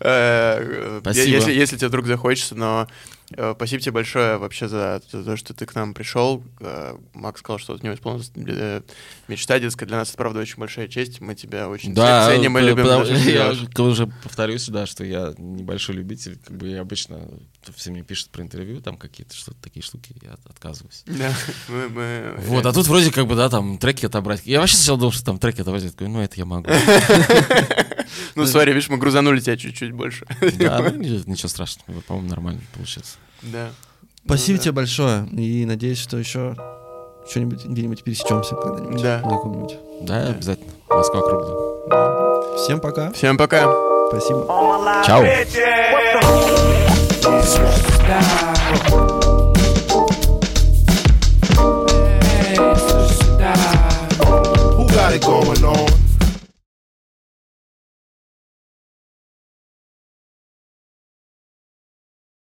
Э, Спасибо. Если, если тебе вдруг захочется, но э, спасибо тебе большое вообще за, за то, что ты к нам пришел. Э, Макс сказал, что у него исполнилась э, мечта детская. Для нас это, правда, очень большая честь. Мы тебя очень Да, ценим и любим. потому- <laughs> я уже повторюсь, да, что я небольшой любитель. Как бы я обычно все мне пишут про интервью, там какие-то что-то такие штуки, я от- отказываюсь. <laughs> Да, мы- мы- Вот, а тут вроде как бы, да, там треки отобрать. Я вообще сначала думал, что там треки отобрать. Я такой, ну это я могу. <laughs> Ну, смотри, видишь, мы грузанули тебя чуть-чуть больше. <laughs> Да, ну, ни- ничего страшного, по-моему, нормально получается. Да. Спасибо Ну тебе большое. И надеюсь, что еще что-нибудь где-нибудь пересечемся когда-нибудь. Да. На каком-нибудь. Да, обязательно. Москва круглая. Всем пока. Всем пока. Спасибо. Чао. Who got it going on?